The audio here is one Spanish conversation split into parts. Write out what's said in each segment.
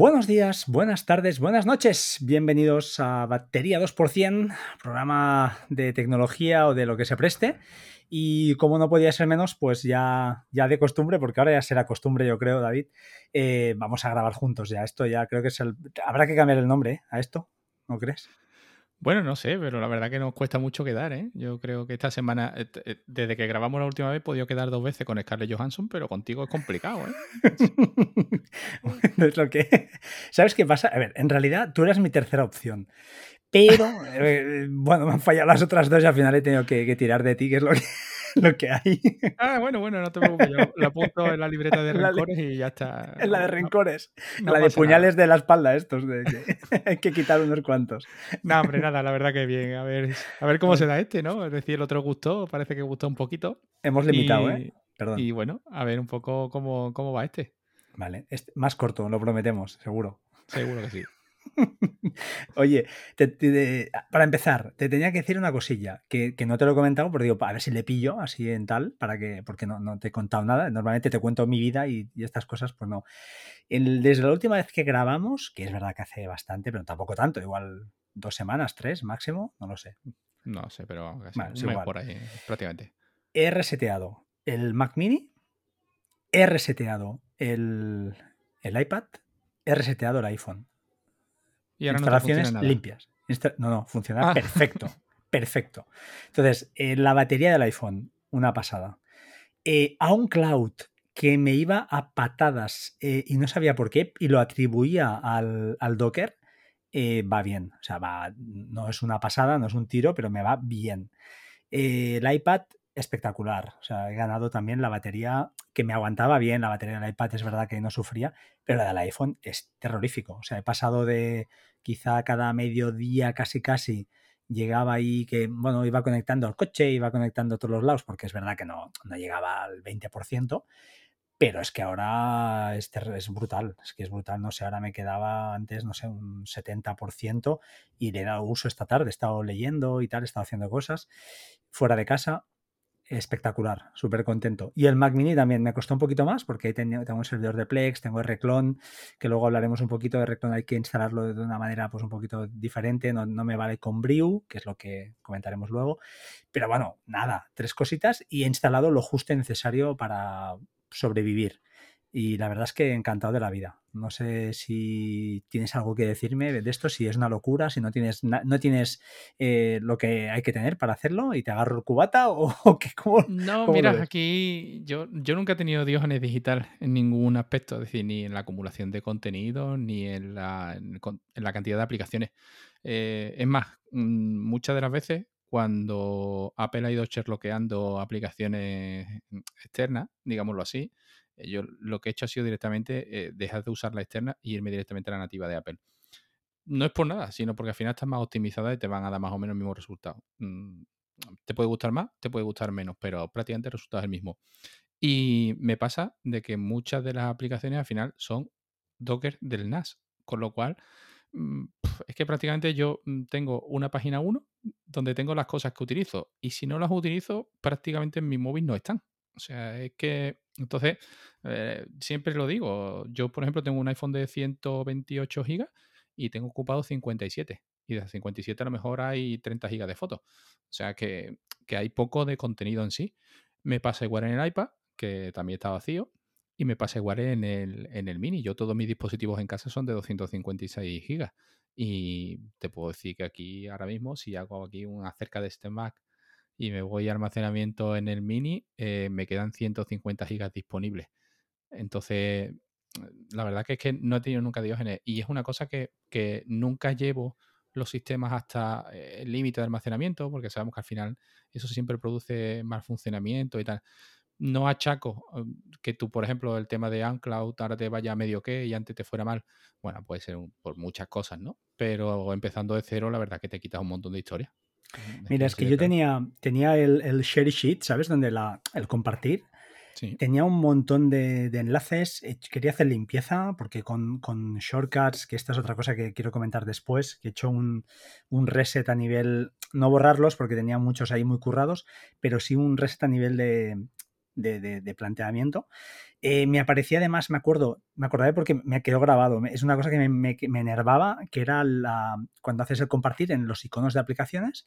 Buenos días, buenas tardes, buenas noches. Bienvenidos a Batería 2%, programa de tecnología o de lo que se preste. Y como no podía ser menos, pues ya, ya de costumbre, porque ahora ya será costumbre, yo creo, David, eh, vamos a grabar juntos ya. Esto ya creo que es el... Habrá que cambiar el nombre ¿eh? a esto, ¿no crees? Bueno, no sé, pero la verdad que nos cuesta mucho quedar, ¿eh? Yo creo que esta semana, eh, eh, desde que grabamos la última vez, he podido quedar dos veces con Scarlett Johansson, pero contigo es complicado, ¿eh? es lo que... ¿Sabes qué pasa? A ver, en realidad tú eras mi tercera opción. Pero, eh, bueno, me han fallado las otras dos y al final he tenido que, que tirar de ti, que es lo que, lo que hay. Ah, bueno, bueno, no te preocupes. Yo la apunto en la libreta de rencores y ya está. En la de rencores. No, la de puñales nada. de la espalda, estos. De que hay que quitar unos cuantos. No, hombre, nada, la verdad que bien. A ver, a ver cómo se da este, ¿no? Es decir, el otro gustó, parece que gustó un poquito. Hemos limitado, y, ¿eh? Perdón. Y bueno, a ver un poco cómo, cómo va este. Vale, este, más corto, lo prometemos, seguro. Seguro que sí. Oye, te, te, para empezar, te tenía que decir una cosilla que, que, no te lo he comentado, pero digo, a ver si le pillo así en tal, para que, porque no, no te he contado nada. Normalmente te cuento mi vida y, y estas cosas, pues no. El, desde la última vez que grabamos, que es verdad que hace bastante, pero tampoco tanto, igual dos semanas, tres máximo, no lo sé. No sé, pero casi mes por ahí, prácticamente. He reseteado el Mac Mini, he reseteado el, el iPad, he reseteado el iPhone y ahora instalaciones no limpias. Insta no, no, funciona ah. perfecto. Perfecto. Entonces, eh, la batería del iPhone, una pasada. Eh, a un cloud que me iba a patadas eh, y no sabía por qué, y lo atribuía al, al Docker, va bien. O sea, va, no es una pasada, no es un tiro, pero me va bien. el iPad, espectacular. O sea, he ganado también la batería que me aguantaba bien. La batería del iPad es verdad que no sufría, pero la del iPhone es terrorífico. O sea, he pasado de quizá cada mediodía casi casi llegaba ahí que, bueno, iba conectando al coche, iba conectando todos los lados, porque es verdad que no, no llegaba al 20%, pero es que ahora es, es, brutal, es que es brutal, no sé, ahora me quedaba antes, no sé, un 70% y le he dado uso esta tarde, he estado leyendo y tal, he estado haciendo cosas fuera de casa, espectacular, súper contento. Y el Mac Mini también me costó un poquito más porque tengo, tengo un servidor de Plex, tengo Reclon, que luego hablaremos un poquito de Reclon, hay que instalarlo de una manera pues un poquito diferente, no, no me vale con Brew, que es lo que comentaremos luego. Pero bueno, nada, tres cositas y he instalado lo justo y necesario para sobrevivir. Y la verdad es que encantado de la vida. No sé si tienes algo que decirme de esto, si es una locura, si no tienes, no tienes eh, lo que hay que tener para hacerlo y te agarro el cubata o, o qué. ¿Cómo, no, cómo mira, yo, yo, yo nunca he tenido diógenes digital en ningún aspecto, es decir, ni en la acumulación de contenido, ni en la, en, la cantidad de aplicaciones. Eh, es más, mm, muchas de las veces cuando Apple ha ido sherlockeando aplicaciones externas, digámoslo así, yo lo que he hecho ha sido directamente eh, dejar de usar la externa y irme directamente a la nativa de Apple. No es por nada, sino porque al final estás más optimizada y te van a dar más o menos el mismo resultado. Mm, te puede gustar más, te puede gustar menos, pero prácticamente el resultado es el mismo. Y me pasa de que muchas de las aplicaciones al final son Docker del NAS, con lo cual mm, es que prácticamente yo mm, tengo una página 1 donde tengo las cosas que utilizo y si no las utilizo prácticamente en mi móvil no están. O sea, es que entonces, eh, siempre lo digo, yo por ejemplo tengo un iPhone de 128 GB y tengo ocupado 57. Y de 57 a lo mejor hay 30 GB de fotos. O sea que, que, hay poco de contenido en sí. Me pasa igual en el iPad, que también está vacío, y me pasa igual en el, en el mini. Yo todos mis dispositivos en casa son de 256 GB. Y te puedo decir que aquí ahora mismo, si hago aquí un acerca de este Mac y me voy a almacenamiento en el mini, eh, me quedan 150 gigas disponibles. Entonces, la verdad que es que no he tenido nunca diógenes y es una cosa que, que nunca llevo los sistemas hasta eh, el límite de almacenamiento, porque sabemos que al final eso siempre produce mal funcionamiento y tal. No achaco um, que tú, por ejemplo, el tema de Uncloud ahora te vaya medio que y antes te fuera mal. Bueno, puede ser por muchas cosas, ¿no? Pero empezando de cero, la verdad que te quitas un montón de historia. Mira, es que yo tenía, tenía el, el share sheet, ¿sabes? Donde la, el compartir. Sí. Tenía un montón de, de, enlaces. eh, Quería hacer limpieza porque con, con, shortcuts, que esta es otra cosa que quiero comentar después, que he hecho un, un, reset a nivel, no borrarlos porque tenía muchos ahí muy currados, pero sí un reset a nivel de, de, planteamiento. Eh, me aparecía además, me acuerdo, me acordé porque me quedó grabado, es una cosa que me, enervaba, que era la, cuando haces el compartir en los iconos de aplicaciones,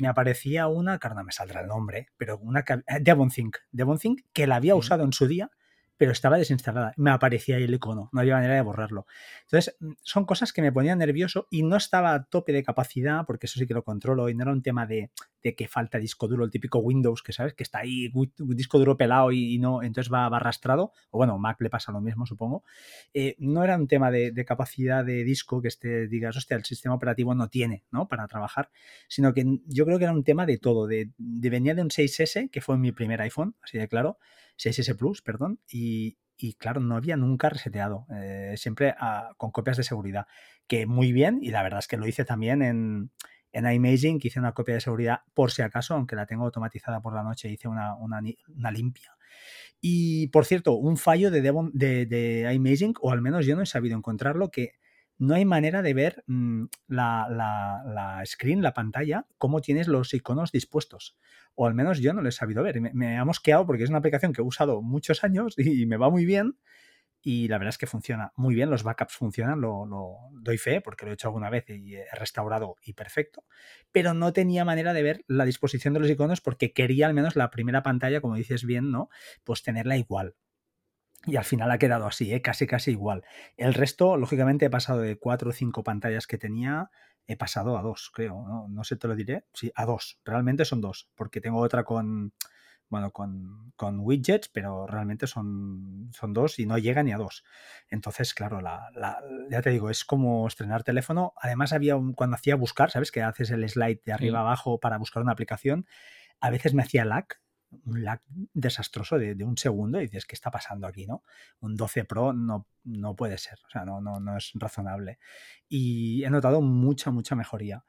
me aparecía una, claro, no me saldrá el nombre, pero una, eh, DevonThink, DevonThink, que la había usado en su día pero estaba desinstalada. Me aparecía ahí el icono, no había manera de borrarlo. Entonces, son cosas que me ponían nervioso y no estaba a tope de capacidad, porque eso sí que lo controlo, y no era un tema de, que falta disco duro, el típico Windows, que sabes, que está ahí, disco duro pelado y, no, entonces va, arrastrado, o bueno, Mac le pasa lo mismo, supongo. Eh, no era un tema de, capacidad de disco que este, digas, hostia, el sistema operativo no tiene, ¿no? Para trabajar, sino que yo creo que era un tema de todo, de, de venía de un 6S, que fue mi primer iPhone, así de claro, 6S Plus, perdón, y, claro, no había nunca reseteado, eh, siempre con copias de seguridad, que muy bien, y la verdad es que lo hice también en, en iMaging, que hice una copia de seguridad por si acaso, aunque la tengo automatizada por la noche, hice una, una, limpia. Y por cierto, un fallo de, de, de iMaging, o al menos yo no he sabido encontrarlo, que no hay manera de ver mm, la, screen, la pantalla, cómo tienes los iconos dispuestos. O al menos yo no lo he sabido ver. Me, me ha mosqueado porque es una aplicación que he usado muchos años y, me va muy bien. Y la verdad es que funciona muy bien, los backups funcionan, lo, doy fe porque lo he hecho alguna vez y he restaurado y perfecto, pero no tenía manera de ver la disposición de los iconos porque quería al menos la primera pantalla, como dices bien, ¿no? Pues tenerla igual. Y al final ha quedado así, ¿eh? casi casi igual. El resto, lógicamente, he pasado de cuatro o cinco pantallas que tenía, he pasado a dos, creo. ¿no? no sé, te lo diré. Sí, a dos. Realmente son dos, porque tengo otra con, bueno, con, con, widgets, pero realmente son, son dos y no llega ni a dos. Entonces, claro, la, la, ya te digo, es como estrenar teléfono. Además, había un, cuando hacía buscar, ¿sabes? Que haces el slide de arriba abajo para buscar una aplicación. A veces me hacía lag un lag desastroso de, un segundo y dices, ¿qué está pasando aquí? ¿no? Un 12 Pro no, no puede ser, o sea, no, no, no es razonable. Y he notado mucha, mucha mejoría.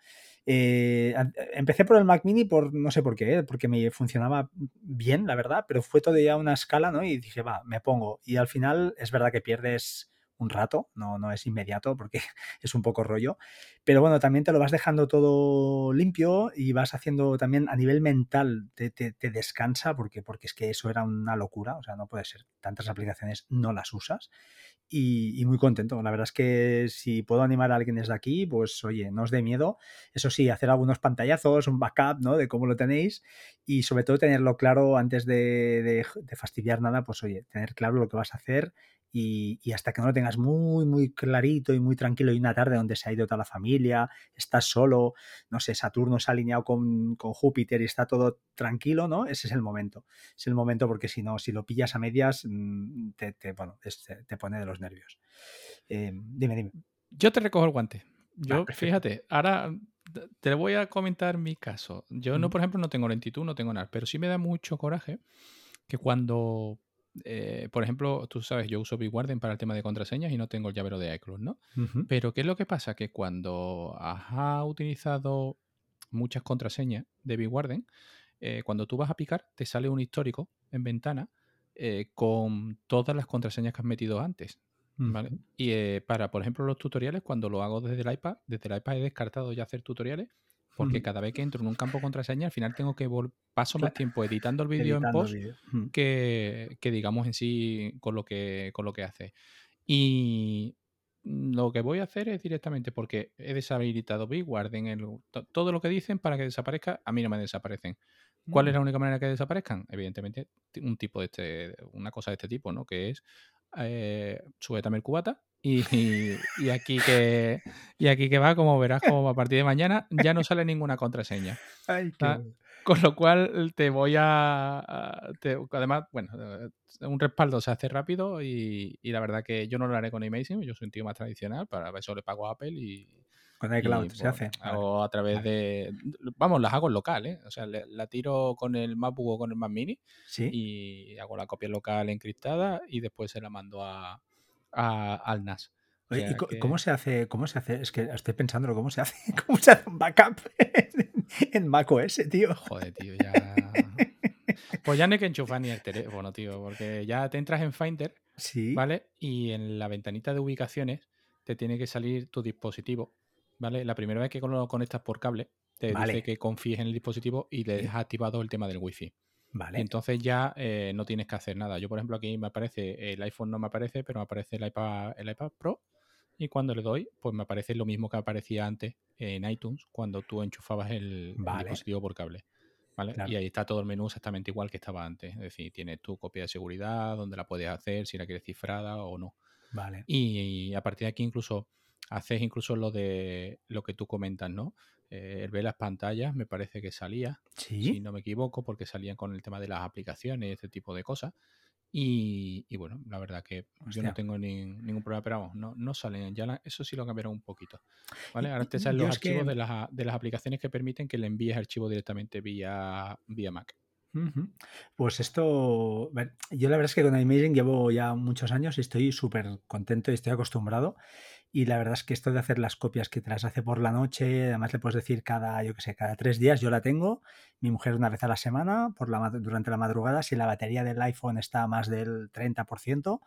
Eh, empecé por el Mac Mini por no sé por qué, porque me funcionaba bien, la verdad, pero fue todo ya una escala, ¿no? Y dije, va, me pongo. Y al final es verdad que pierdes un rato, no, no es inmediato porque es un poco rollo, pero bueno, también te lo vas dejando todo limpio y vas haciendo también a nivel mental, te, te, descansa porque, porque es que eso era una locura, o sea, no puede ser, tantas aplicaciones no las usas y, muy contento. La verdad es que si puedo animar a alguien desde aquí, pues oye, no os dé miedo. Eso sí, hacer algunos pantallazos, un backup, ¿no? De cómo lo tenéis y sobre todo tenerlo claro antes de, de, de fastidiar nada, pues oye, tener claro lo que vas a hacer y, hasta que no lo tengas muy, muy clarito y muy tranquilo y una tarde donde se ha ido toda la familia, estás solo, no sé, Saturno se ha alineado con, Júpiter y está todo tranquilo, ¿no? Ese es el momento. Es el momento porque si no, si lo pillas a medias, mm, te, bueno, te, pone de los nervios. Eh, dime, dime. Yo te recojo el guante. Yo, fíjate, ahora te voy a comentar mi caso. Yo no, por ejemplo, no tengo lentitud, no tengo nada, pero sí me da mucho coraje que cuando eh, por ejemplo, tú sabes, yo uso BigWarden para el tema de contraseñas y no tengo el llavero de iCloud, ¿no? Pero ¿qué es lo que pasa? Que cuando has utilizado muchas contraseñas de BigWarden, eh, cuando tú vas a picar, te sale un histórico en ventana eh, con todas las contraseñas que has metido antes. ¿vale? Y para, por ejemplo, los tutoriales, cuando lo hago desde el iPad, desde el iPad he descartado ya hacer tutoriales porque cada vez que entro en un campo contraseña, al final tengo que paso más tiempo editando el vídeo en post que, digamos en sí con lo que, con lo que hace. Y lo que voy a hacer es directamente porque he deshabilitado Big Warden, todo lo que dicen para que desaparezca, a mí no me desaparecen. ¿Cuál es mm. la única manera que desaparezcan? Evidentemente, un tipo de este, una cosa de este tipo, ¿no? Que es eh, súbetame el cubata y, y, aquí que y aquí que va, como verás, como a partir de mañana ya no sale ninguna contraseña. Con lo cual te voy a, además, bueno, eh, un respaldo se hace rápido y, la verdad que yo no lo haré con Amazing, yo soy un tío más tradicional, para eso le pago a Apple y, con iCloud se hace. Hago a través de. Vamos, las hago en local, ¿eh? O sea, la tiro con el MacBook o con el Mac Mini. Y hago la copia local encriptada y después se la mando a, al NAS. ¿y cómo se hace? ¿Cómo se hace? Es que estoy pensando cómo se hace. ¿Cómo se hace un backup en, macOS, tío? Joder, tío, ya. Pues ya no hay que enchufar ni el teléfono, tío, porque ya te entras en Finder, sí. ¿vale? Y en la ventanita de ubicaciones te tiene que salir tu dispositivo ¿vale? La primera vez que lo conectas por cable, te dice que confíes en el dispositivo y le dejas activado el tema del wifi. Vale. Y entonces ya eh, no tienes que hacer nada. Yo, por ejemplo, aquí me aparece, el iPhone no me aparece, pero me aparece el iPad, el iPad Pro. Y cuando le doy, pues me aparece lo mismo que aparecía antes en iTunes cuando tú enchufabas el, dispositivo por cable. ¿Vale? Claro. Y ahí está todo el menú exactamente igual que estaba antes. Es decir, tienes tu copia de seguridad, dónde la puedes hacer, si la quieres cifrada o no. Vale. Y, a partir de aquí incluso haces incluso lo de lo que tú comentas, ¿no? Eh, el ver las pantallas me parece que salía, si Sí. no me equivoco, porque salían con el tema de las aplicaciones, este tipo de cosas. Y, y bueno, la verdad que yo no tengo ni- ningún problema, pero vamos, no, no salen. Ya la- eso sí lo cambiaron un poquito. ¿Vale? Ahora te salen los que- archivos de, las, de las aplicaciones que permiten que le envíes archivos directamente vía, vía Mac. Pues esto, yo la verdad es que con iMaging llevo ya muchos años y estoy súper contento y estoy acostumbrado. Y la verdad es que esto de hacer las copias que te las hace por la noche, además le puedes decir cada, yo que sé, cada tres días yo la tengo, mi mujer una vez a la semana, por la, durante la madrugada, si la batería del iPhone está a más del 30%,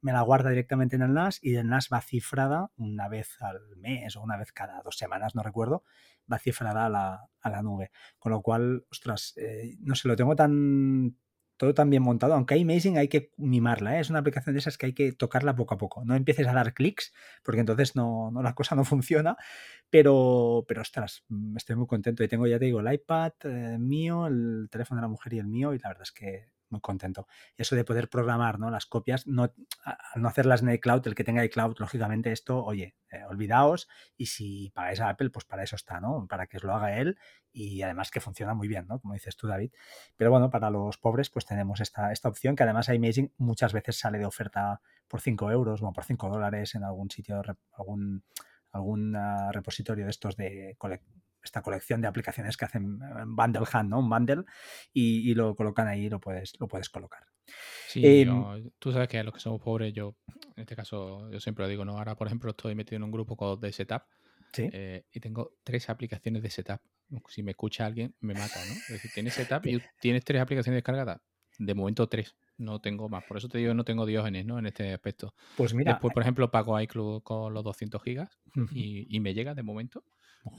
me la guarda directamente en el NAS y el NAS va cifrada una vez al mes o una vez cada dos semanas, no recuerdo, va cifrada a la, a la nube. Con lo cual, ostras, eh, no sé, lo tengo tan todo tan bien montado, aunque iMazing hay que mimarla, ¿eh? es una aplicación de esas que hay que tocarla poco a poco. No empieces a dar clics, porque entonces no, no, la cosa no funciona, pero, pero ostras, mm, estoy muy contento y tengo, ya te digo, el iPad eh, mío, el teléfono de la mujer y el mío, y la verdad es que muy contento. Y eso de poder programar ¿no? las copias, no, no hacerlas en iCloud, el que tenga iCloud, lógicamente esto, oye, eh, olvidaos, y si pagáis a Apple, pues para eso está, ¿no? Para que os lo haga él y además que funciona muy bien, ¿no? Como dices tú, David. Pero bueno, para los pobres, pues tenemos esta, esta opción que además iMaging muchas veces sale de oferta por 5 euros o por 5 dólares en algún sitio, algún, algún uh, repositorio de estos de esta colección de aplicaciones que hacen bundle hand, ¿no? Un bundle y, y, lo colocan ahí y lo puedes, lo puedes colocar. Sí, eh, yo, tú sabes que los que somos pobres, yo en este caso, yo siempre lo digo, ¿no? Ahora, por ejemplo, estoy metido en un grupo de setup ¿Sí? eh, y tengo tres aplicaciones de setup. Si me escucha alguien, me mata, ¿no? Es decir, tienes setup y tienes tres aplicaciones descargadas. De momento tres, no tengo más. Por eso te digo, no tengo diógenes, ¿no? En este aspecto. Pues mira. Después, por ejemplo, pago iCloud con los 200 gigas y, y me llega de momento.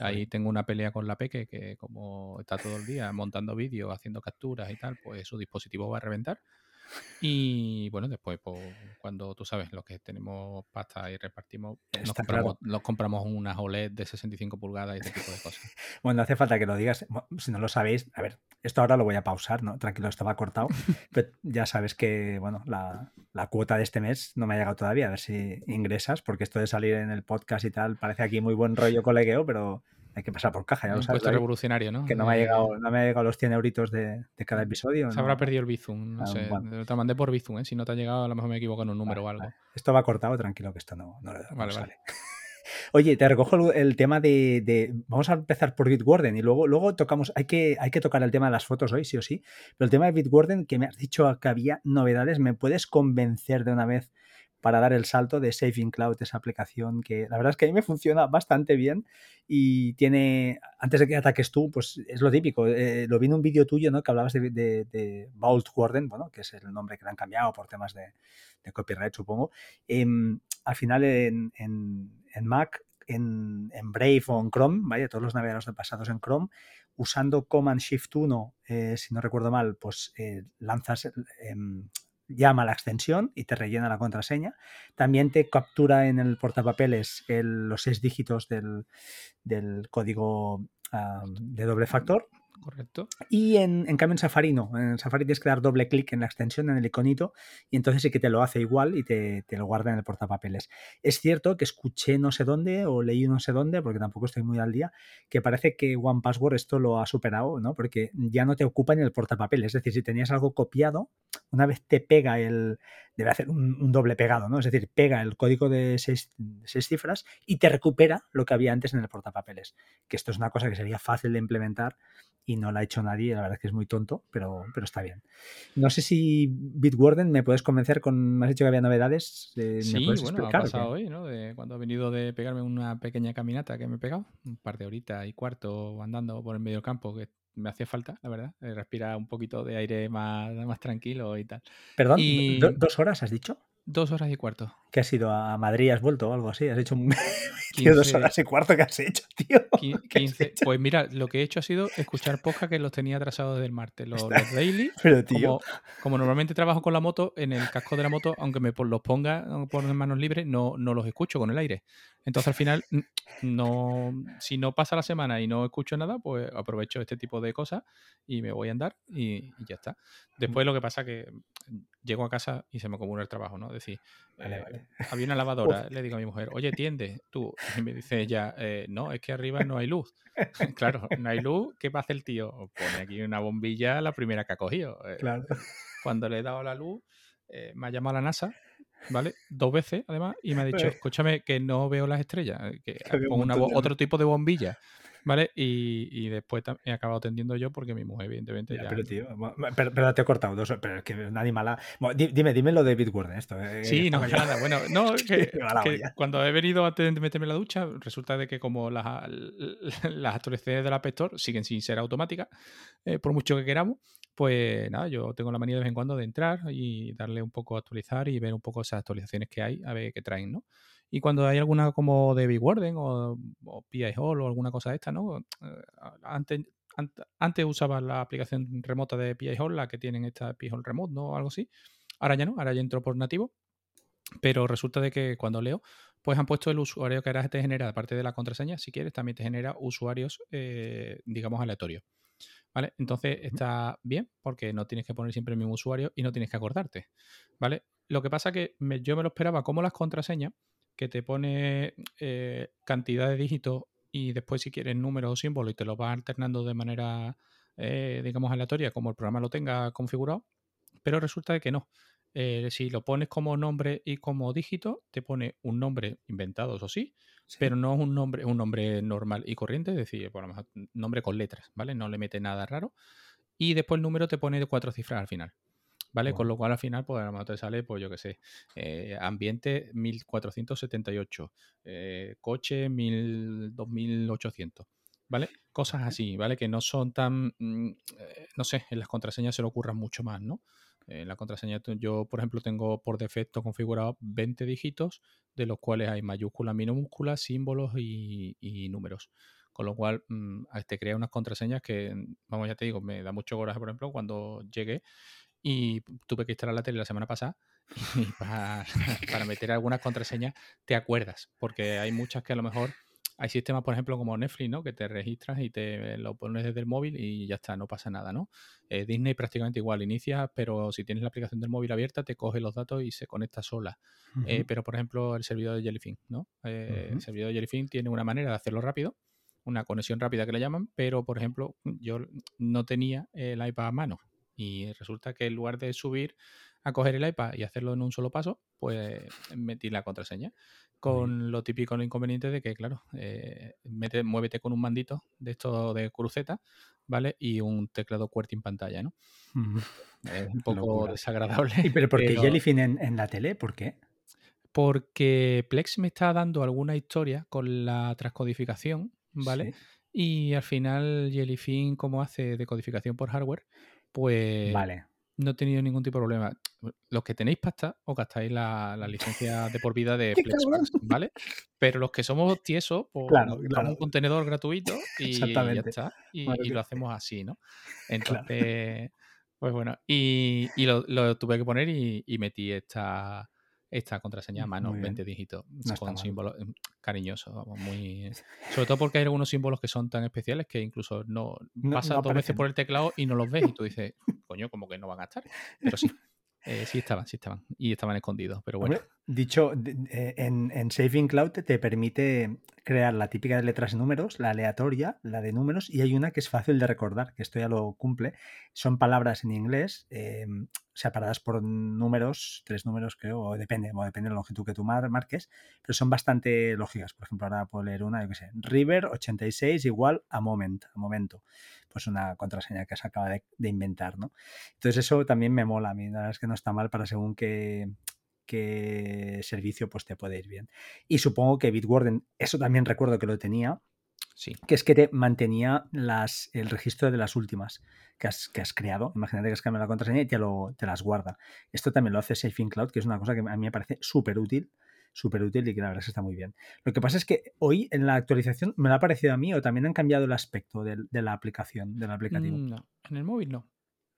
Ahí tengo una pelea con la Peque que como está todo el día montando vídeos, haciendo capturas y tal, pues su dispositivo va a reventar. Y bueno, después, pues, cuando tú sabes, los que tenemos pasta y repartimos, nos compramos, claro. nos compramos unas OLED de 65 pulgadas y ese tipo de cosas. Bueno, no hace falta que lo digas. Si no lo sabéis, a ver, esto ahora lo voy a pausar, ¿no? Tranquilo, estaba cortado. pero ya sabes que, bueno, la, la, cuota de este mes no me ha llegado todavía. A ver si ingresas, porque esto de salir en el podcast y tal parece aquí muy buen rollo colegueo, pero hay que pasar por caja. Ya un lo sabes, puesto revolucionario, ¿no? Que no me, ha llegado, no me ha llegado los 100 euritos de, de cada episodio. Se ¿no? habrá perdido el Bizum, no Ah, sé. bueno. Te mandé por Bizum, ¿eh? Si no te ha llegado, a lo mejor me equivoco en un número vale, o algo. Vale. Esto va cortado, tranquilo, que esto no, no, no vale, sale. vale. Oye, te recojo el, el tema de, de, Vamos a empezar por Bitwarden y luego, luego tocamos. Hay que, hay que tocar el tema de las fotos hoy, sí o sí. Pero el tema de Bitwarden, que me has dicho que había novedades, ¿me puedes convencer de una vez para dar el salto de Saving Cloud, esa aplicación que la verdad es que a mí me funciona bastante bien y tiene, antes de que ataques tú, pues es lo típico, eh, lo vi en un vídeo tuyo, ¿no? Que hablabas de, de, Vault Warden, bueno, que es el nombre que le han cambiado por temas de, copyright, supongo. Eh, al final en, en, en Mac, en, en, Brave o en Chrome, vaya, todos los navegadores pasados en Chrome, usando Command Shift 1, eh, si no recuerdo mal, pues eh, lanzas llama la extensión y te rellena la contraseña. También te captura en el portapapeles el, los seis dígitos del, del código de doble factor. Correcto. Y en, en, cambio en Safari no. En Safari tienes que dar doble clic en la extensión, en el iconito, y entonces sí que te lo hace igual y te, te, lo guarda en el portapapeles. Es cierto que escuché no sé dónde o leí no sé dónde, porque tampoco estoy muy al día, que parece que One Password esto lo ha superado, ¿no? Porque ya no te ocupa en el portapapeles. Es decir, si tenías algo copiado, una vez te pega el. Debe hacer un, un doble pegado, ¿no? Es decir, pega el código de seis, seis, cifras y te recupera lo que había antes en el portapapeles. Que esto es una cosa que sería fácil de implementar y no la ha hecho nadie. La verdad es que es muy tonto, pero, pero está bien. No sé si Bitwarden me puedes convencer con. Me has dicho que había novedades. Eh, sí, ¿me puedes bueno, explicar, ha pasado hoy, ¿no? De cuando he venido de pegarme una pequeña caminata que me he pegado, un par de horitas y cuarto andando por el medio campo, que me hacía falta, la verdad, respirar un poquito de aire más, más tranquilo y tal. Perdón, y... ¿do, ¿dos horas has dicho? Dos horas y cuarto. ¿Qué has ido a Madrid? ¿Has vuelto o algo así? ¿Has hecho un... tío, dos horas y cuarto que has hecho, tío. 15. Pues mira, lo que he hecho ha sido escuchar podcast que los tenía atrasados del martes. Los, los daily. Pero tío. Como, normalmente trabajo con la moto, en el casco de la moto, aunque me los ponga por manos libres, no, no los escucho con el aire. Entonces al final, no, si no pasa la semana y no escucho nada, pues aprovecho este tipo de cosas y me voy a andar y, ya está. Después lo que pasa que llego a casa y se me acumula el trabajo, ¿no? Es decir, eh, había una lavadora, le digo a mi mujer, oye, tiende, tú. Y me dice ella, eh, no, es que arriba no hay luz. claro, no hay luz, ¿qué pasa el tío? Pone aquí una bombilla, la primera que ha cogido. Eh, claro. Cuando le he dado la luz, me ha llamado a la NASA, ¿vale? Dos veces, además, y me ha dicho, escúchame, que no veo las estrellas, que pongo otro tipo de bombilla. ¿Vale? Y, y después he acabado atendiendo yo porque mi mujer, evidentemente, ya. pero, tío, pero, te he cortado dos, pero es que una animala. dime, dime lo de Bitwarden, esto. Eh, sí, no, nada. Bueno, no, que, cuando he venido de meterme en la ducha, resulta de que como las, las actualizaciones del App Store siguen sin ser automáticas, eh, por mucho que queramos, pues nada, yo tengo la manía de vez en cuando de entrar y darle un poco a actualizar y ver un poco esas actualizaciones que hay, a ver qué traen, ¿no? Y cuando hay alguna como de Big Warden o, o PI Hall o alguna cosa de esta, ¿no? Eh, antes, antes usaba la aplicación remota de PI Hall, la que tienen esta PI Hall Remote, ¿no? O algo así. Ahora ya no, ahora ya entro por nativo. Pero resulta de que cuando leo, pues han puesto el usuario que ahora te genera, aparte de la contraseña, si quieres, también te genera usuarios, eh, digamos, aleatorios. ¿Vale? Entonces está bien porque no tienes que poner siempre el mismo usuario y no tienes que acordarte. ¿Vale? Lo que pasa que yo me lo esperaba como las contraseñas, que te pone eh, cantidad de dígitos y después si quieres números o símbolos y te lo va alternando de manera, eh, digamos, aleatoria, como el programa lo tenga configurado, pero resulta que no. Eh, si lo pones como nombre y como dígito, te pone un nombre inventado, eso sí, pero no es un nombre, un nombre normal y corriente, es decir, por lo mejor, nombre con letras, ¿vale? No le mete nada raro. Y después el número te pone de cuatro cifras al final. ¿Vale? Con lo cual al final, pues a lo mejor te sale, pues yo qué sé, eh, ambiente 1478, eh, coche 2800, ¿vale? Cosas así, ¿vale? Que no son tan, mm, eh, no sé, en las contraseñas se le ocurran mucho más, ¿no? En la contraseña yo, por ejemplo, tengo por defecto configurado 20 dígitos, de los cuales hay mayúsculas, minúsculas, símbolos y, números. Con lo cual, mm, te crea unas contraseñas que, vamos, ya te digo, me da mucho coraje, por ejemplo, cuando llegué y tuve que instalar la tele la semana pasada y para, meter algunas contraseñas te acuerdas, porque hay muchas que a lo mejor hay sistemas, por ejemplo, como Netflix, ¿no? Que te registras y te lo pones desde el móvil y ya está, no pasa nada, ¿no? Eh, Disney prácticamente igual, inicia, pero si tienes la aplicación del móvil abierta, te coge los datos y se conecta sola. Eh, pero, por ejemplo, el servidor de Jellyfin, ¿no? Eh, el servidor de Jellyfin tiene una manera de hacerlo rápido, una conexión rápida que le llaman, pero, por ejemplo, yo no tenía el iPad a mano. Y resulta que en lugar de subir a coger el iPad y hacerlo en un solo paso, pues metí la contraseña. Con lo típico, lo inconveniente de que, claro, eh, muévete con un mandito de esto de cruceta, ¿vale? Y un teclado QWERTY en pantalla, ¿no? Es un poco desagradable. ¿Y pero por qué Jellyfin en, la tele? ¿Por qué? Porque Plex me está dando alguna historia con la transcodificación, ¿vale? Y al final Jellyfin, como hace decodificación por hardware, pues vale. no he tenido ningún tipo de problema. Los que tenéis pasta, os gastáis la, la licencia de por vida de Flexbox, ¿vale? Pero los que somos tiesos, pues claro, un contenedor gratuito y ya está. Y, lo hacemos así, ¿no? Entonces, pues bueno, y, lo, tuve que poner y metí esta esta contraseña a mano, 20 dígitos, con símbolos em, cariñosos, vamos, muy... Sobre todo porque hay algunos símbolos que son tan especiales que incluso no, no pasas dos veces por el teclado y no los ves y tú dices, coño, como que no van a estar. Pero sí, eh, sí estaban, sí estaban. Y estaban escondidos, pero bueno. Dicho, eh, en, en Saving Cloud te permite crear la típica de letras y números, la aleatoria, la de números, y hay una que es fácil de recordar, que esto ya lo cumple. Son palabras en inglés em, separadas por números, tres números creo, o depende, o depende de la longitud que tú marques, pero son bastante lógicas. Por ejemplo, ahora puedo leer una, yo qué sé, River 86 igual a moment, a momento. Pues una contraseña que se acaba de, de inventar, ¿no? Entonces eso también me mola a mí, la verdad es que no está mal para según qué qué servicio pues te puede ir bien. Y supongo que Bitwarden, eso también recuerdo que lo tenía, Sí. que es que te mantenía las, el registro de las últimas que has, que has creado. Imagínate que has cambiado la contraseña y te, lo, te las guarda. Esto también lo hace Safe in Cloud, que es una cosa que a mí me parece súper útil súper útil y que la verdad es que está muy bien. Lo que pasa es que hoy en la actualización me lo ha parecido a mí o también han cambiado el aspecto de, de la aplicación, del aplicativo. Mm, No, en el móvil no.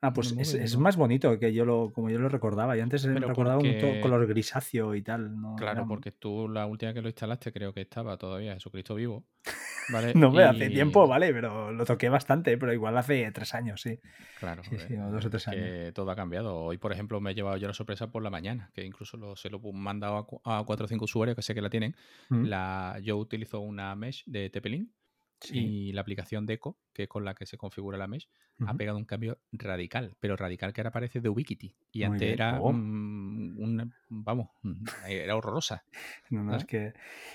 Ah, pues es, más bonito que yo lo, como yo lo recordaba. Y antes Pero recordaba un porque- color grisáceo y tal. No, Claro, era- porque tú la última que lo instalaste creo que estaba todavía Jesucristo vivo. ¿vale? No me hace tiempo, ¿vale? Pero lo toqué bastante, pero igual hace tres años, sí. Claro, Sí, sí, o dos o tres es que todo ha cambiado. Hoy, por ejemplo, me he llevado yo la sorpresa por la mañana, que incluso lo- se lo he mandado a cuatro o cinco usuarios que sé que la tienen. Mm, La, yo utilizo una mesh de Tepelin sí. y la aplicación Deco, que es con la que se configura la mesh, ha pegado un cambio radical, pero radical que ahora parece de Ubiquiti. Y Muy antes bien. era, Oh. mm, una, vamos, era horrorosa. No, no, es que...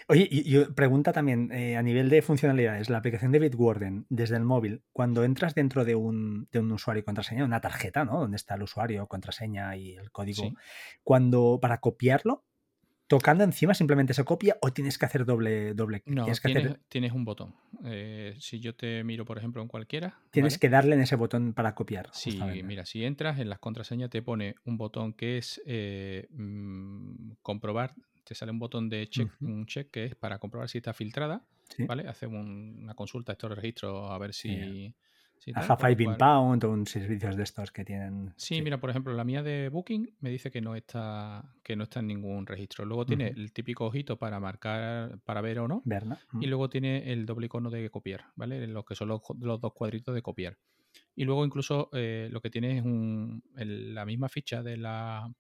Oye, y, y pregunta también, eh, a nivel de funcionalidades, la aplicación de Bitwarden desde el móvil, cuando entras dentro de un, de un usuario y contraseña, una tarjeta, ¿no? Donde está el usuario, contraseña y el código, Sí. cuando para copiarlo, tocando encima simplemente se copia o tienes que hacer doble, doble clic? No, tienes que, tienes, hacer- tienes un botón. Eh, si yo te miro, por ejemplo, en cualquiera. tienes ¿vale? que darle en ese botón para copiar. Sí, justamente. mira, si entras en las contraseñas te pone un botón que es eh, mm, comprobar, te sale un botón de check, un check que es para comprobar si está filtrada, Sí. ¿vale? Hace un- una consulta a estos registros a ver si... si A cual- Inbound o un servicios de estos que tienen. Sí, mira, por ejemplo, la mía de Booking me dice que no está, que no está en ningún registro. Luego tiene el típico ojito para marcar, para ver o no. Verna. Y luego tiene el doble icono de copiar, ¿vale? Lo que son los, los dos cuadritos de copiar. Y luego incluso eh, lo que tiene es un, el- la misma ficha de la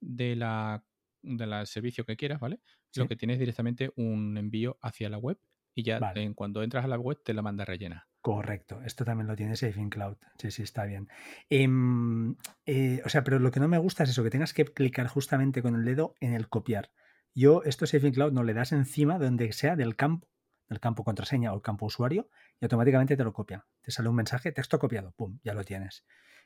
de la del servicio que quieras, ¿vale? Lo Sí. que tiene es directamente un envío hacia la web y ya Vale. en cuando entras a la web te la manda rellena. Correcto, esto también lo tiene Safe in Cloud. Sí, sí, está bien. Em, eh, o sea, pero lo que no me gusta es eso, que tengas que clicar justamente con el dedo en el copiar. Yo, esto Safe in Cloud no le das encima donde sea del campo, del campo contraseña o el campo usuario, y automáticamente te lo copia. Te sale un mensaje, texto copiado, pum, ya lo tienes.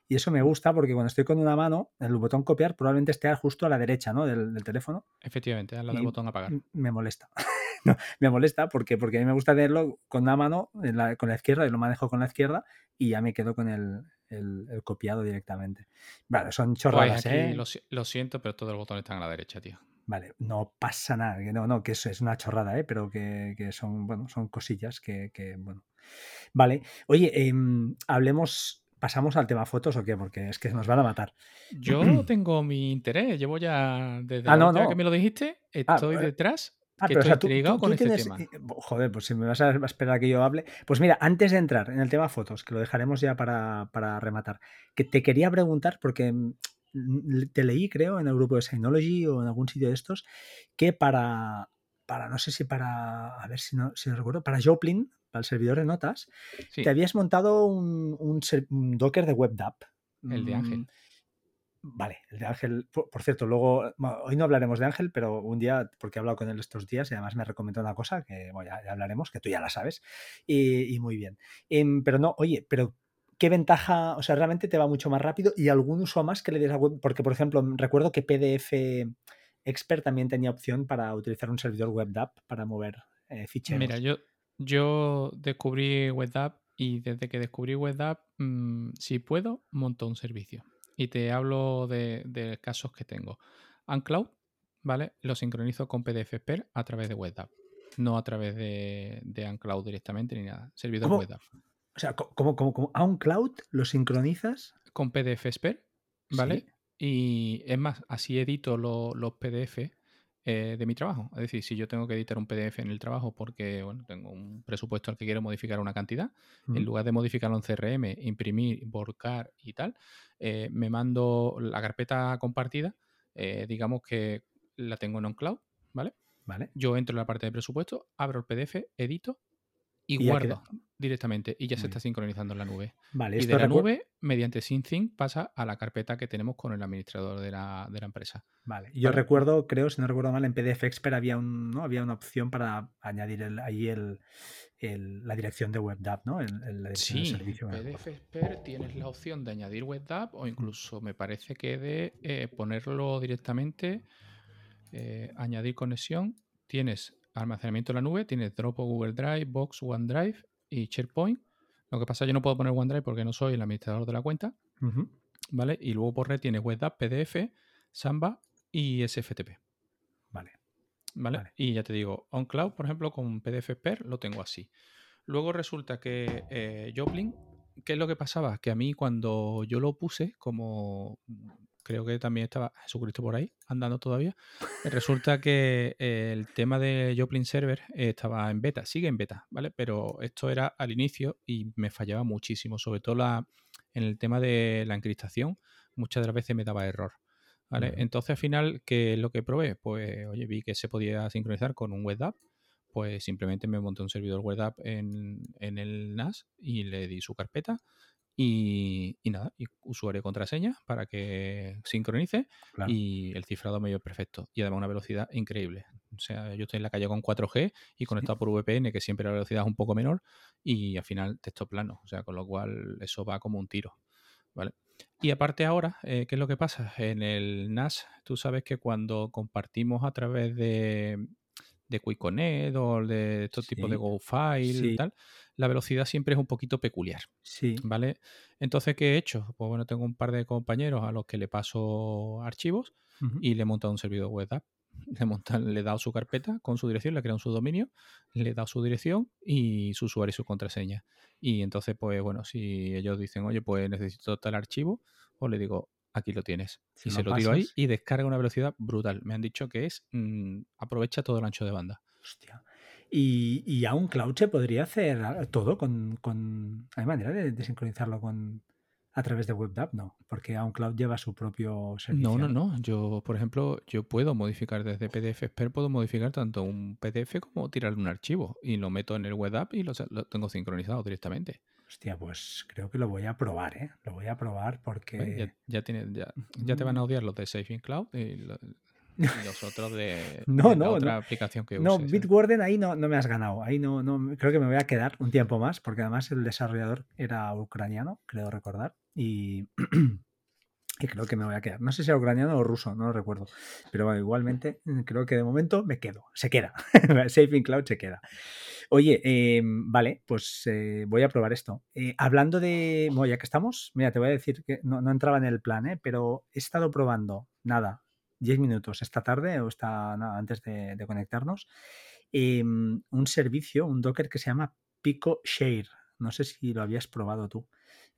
Y eso me gusta porque cuando estoy con una mano, el botón copiar probablemente esté justo a la derecha ¿no? del, del teléfono Efectivamente, al lado del botón apagar. me molesta. No, me molesta porque, porque a mí me gusta tenerlo con una mano, la- con la izquierda, y lo manejo con la izquierda y ya me quedo con el, el- el copiado directamente. Vale, son chorradas, ¿eh? lo, lo siento, pero todos los botones están a la derecha, tío. Vale, no pasa nada, que no, no, que eso es una chorrada, ¿eh? Pero que, que son, bueno, son cosillas que, que, bueno. Vale, oye, em, hablemos, pasamos al tema fotos o qué, porque es que nos van a matar. Yo tengo mi interés, llevo ya desde Ah, la no, no. que me lo dijiste, Ah, estoy eh, detrás, Ah, que pero o estoy sea, tú, intrigado tú- con tú este tienes. tema. Joder, pues si me vas a esperar a que yo hable. Pues mira, antes de entrar en el tema fotos, que lo dejaremos ya para, para rematar, que te quería preguntar, porque mm, te leí, creo, en el grupo de Synology o en algún sitio de estos, que para, para no sé si para, a ver si no, si no recuerdo, para Joplin, el servidor de notas, Sí, te habías montado un, un Docker de WebDApp. el de Ángel. Mm, Vale, el de Ángel, por, cierto, luego, hoy no hablaremos de Ángel, pero un día, porque he hablado con él estos días y además me recomendó una cosa que bueno, ya, ya hablaremos, que tú ya la sabes, y, y muy bien. Em, pero no, oye, pero ¿qué ventaja? O sea, realmente te va mucho más rápido y algún uso más que le des a web, porque por ejemplo, recuerdo que PDF Expert también tenía opción para utilizar un servidor WebDAV para mover eh, ficheros. Mira, yo, yo descubrí WebDAV y desde que descubrí WebDAV, mm, si puedo, monto un servicio. Y te hablo de, de casos que tengo. uncloud, ¿vale? Lo sincronizo con PDF Expert a través de WebDAV. No a través de, de uncloud directamente ni nada. Servidor ¿Cómo? WebDAV. O sea, co- como, como, como a un cloud lo sincronizas. Con PDF Expert, ¿vale? Sí. Y es más, así edito lo- los PDF eh, de mi trabajo. Es decir, si yo tengo que editar un PDF en el trabajo porque bueno, tengo un presupuesto al que quiero modificar una cantidad, en lugar de modificarlo en CRM, imprimir, volcar y tal, eh, me mando la carpeta compartida, eh, digamos que la tengo en OnCloud, ¿vale? Vale. Yo entro en la parte de presupuesto, abro el PDF, edito y, Y guardo directamente y ya se está sincronizando en la nube. Vale, Y esto de la nube, mediante SyncThing, pasa a la carpeta que tenemos con el administrador de la, de la empresa. Vale. Yo Vale. recuerdo, creo, si no recuerdo mal, en PDF Expert había, un, ¿no? había una opción para añadir el- ahí el, el- la dirección de WebDAV, ¿no? La del Sí, servicio. me PDF. Expert tienes la opción de añadir WebDAV o incluso me parece que de eh, ponerlo directamente, eh, añadir conexión. Tienes almacenamiento en la nube, tienes Dropbox, Google Drive, Box, OneDrive y SharePoint. Lo que pasa es que yo no puedo poner OneDrive porque no soy el administrador de la cuenta. ¿Vale? Y luego por red tienes WebDAV, PDF, Samba y SFTP. Vale. ¿Vale? Y ya te digo, OnCloud, por ejemplo, con PDF Per lo tengo así. Luego resulta que eh, Joplin, ¿qué es lo que pasaba? Que a mí cuando yo lo puse, como creo que también estaba Jesucristo por ahí, andando todavía, eh, resulta que el tema de Joplin Server estaba en beta, sigue en beta, ¿vale? Pero esto era al inicio y me fallaba muchísimo, sobre todo la, en el tema de la encriptación, muchas de las veces me daba error. ¿Vale? Entonces al final, ¿qué es lo que probé? Pues, oye, vi que se podía sincronizar con un web app pues simplemente me monté un servidor web app en, el NAS y le di su carpeta y, nada, y usuario y contraseña para que sincronice y el cifrado medio perfecto y además una velocidad increíble. O sea, yo estoy en la calle con 4G y conectado por VPN, que siempre la velocidad es un poco menor y al final texto plano, o sea, con lo cual eso va como un tiro, ¿vale? Y aparte ahora, eh, ¿qué es lo que pasa? En el NAS, tú sabes que cuando compartimos a través de, de QuickConnect o de estos tipos de GoFile y tal, la velocidad siempre es un poquito peculiar. Sí. ¿Vale? Entonces, ¿qué he hecho? Pues bueno, tengo un par de compañeros a los que le paso archivos y le he montado un servidor web app. Le, montan, le he dado su carpeta con su dirección, le he creado su dominio, le he dado su dirección y su usuario y su contraseña. Y entonces, pues bueno, si ellos dicen, oye, pues necesito tal archivo, pues le digo, aquí lo tienes. y se lo tiro ahí y descarga una velocidad brutal. Me han dicho que es mm, aprovecha todo el ancho de banda. Hostia. Y, y a un cloud se podría hacer todo con. con... ¿Hay manera de, sincronizarlo con a través de WebDAV? No, porque a un cloud lleva su propio servicio. No, no, no. Yo, por ejemplo, yo puedo modificar desde PDF Expert, puedo modificar tanto un PDF como tirarle un archivo y lo meto en el WebDAV y lo tengo sincronizado directamente. Hostia, pues creo que lo voy a probar, ¿eh? Lo voy a probar porque... ya, tiene, ya, te van a odiar los de Saving Cloud y, los otros de, no, no, otra aplicación que uses. No, Bitwarden ahí no, no me has ganado. Ahí no, no, creo que me voy a quedar un tiempo más porque además el desarrollador era ucraniano, creo recordar. Y... y creo que me voy a quedar. No sé si era ucraniano o ruso, no lo recuerdo. Pero bueno, igualmente mm, creo que de momento me quedo. Se queda. Saving Cloud se queda. Oye, em, vale, pues eh, voy a probar esto. Eh, hablando de. Bueno, ya que estamos, mira, te voy a decir que no, entraba en el plan, ¿eh? pero he estado probando, nada, 10 minutos esta tarde o esta, antes de, conectarnos, em, un servicio, un Docker que se llama Pico Share. No sé si lo habías probado tú.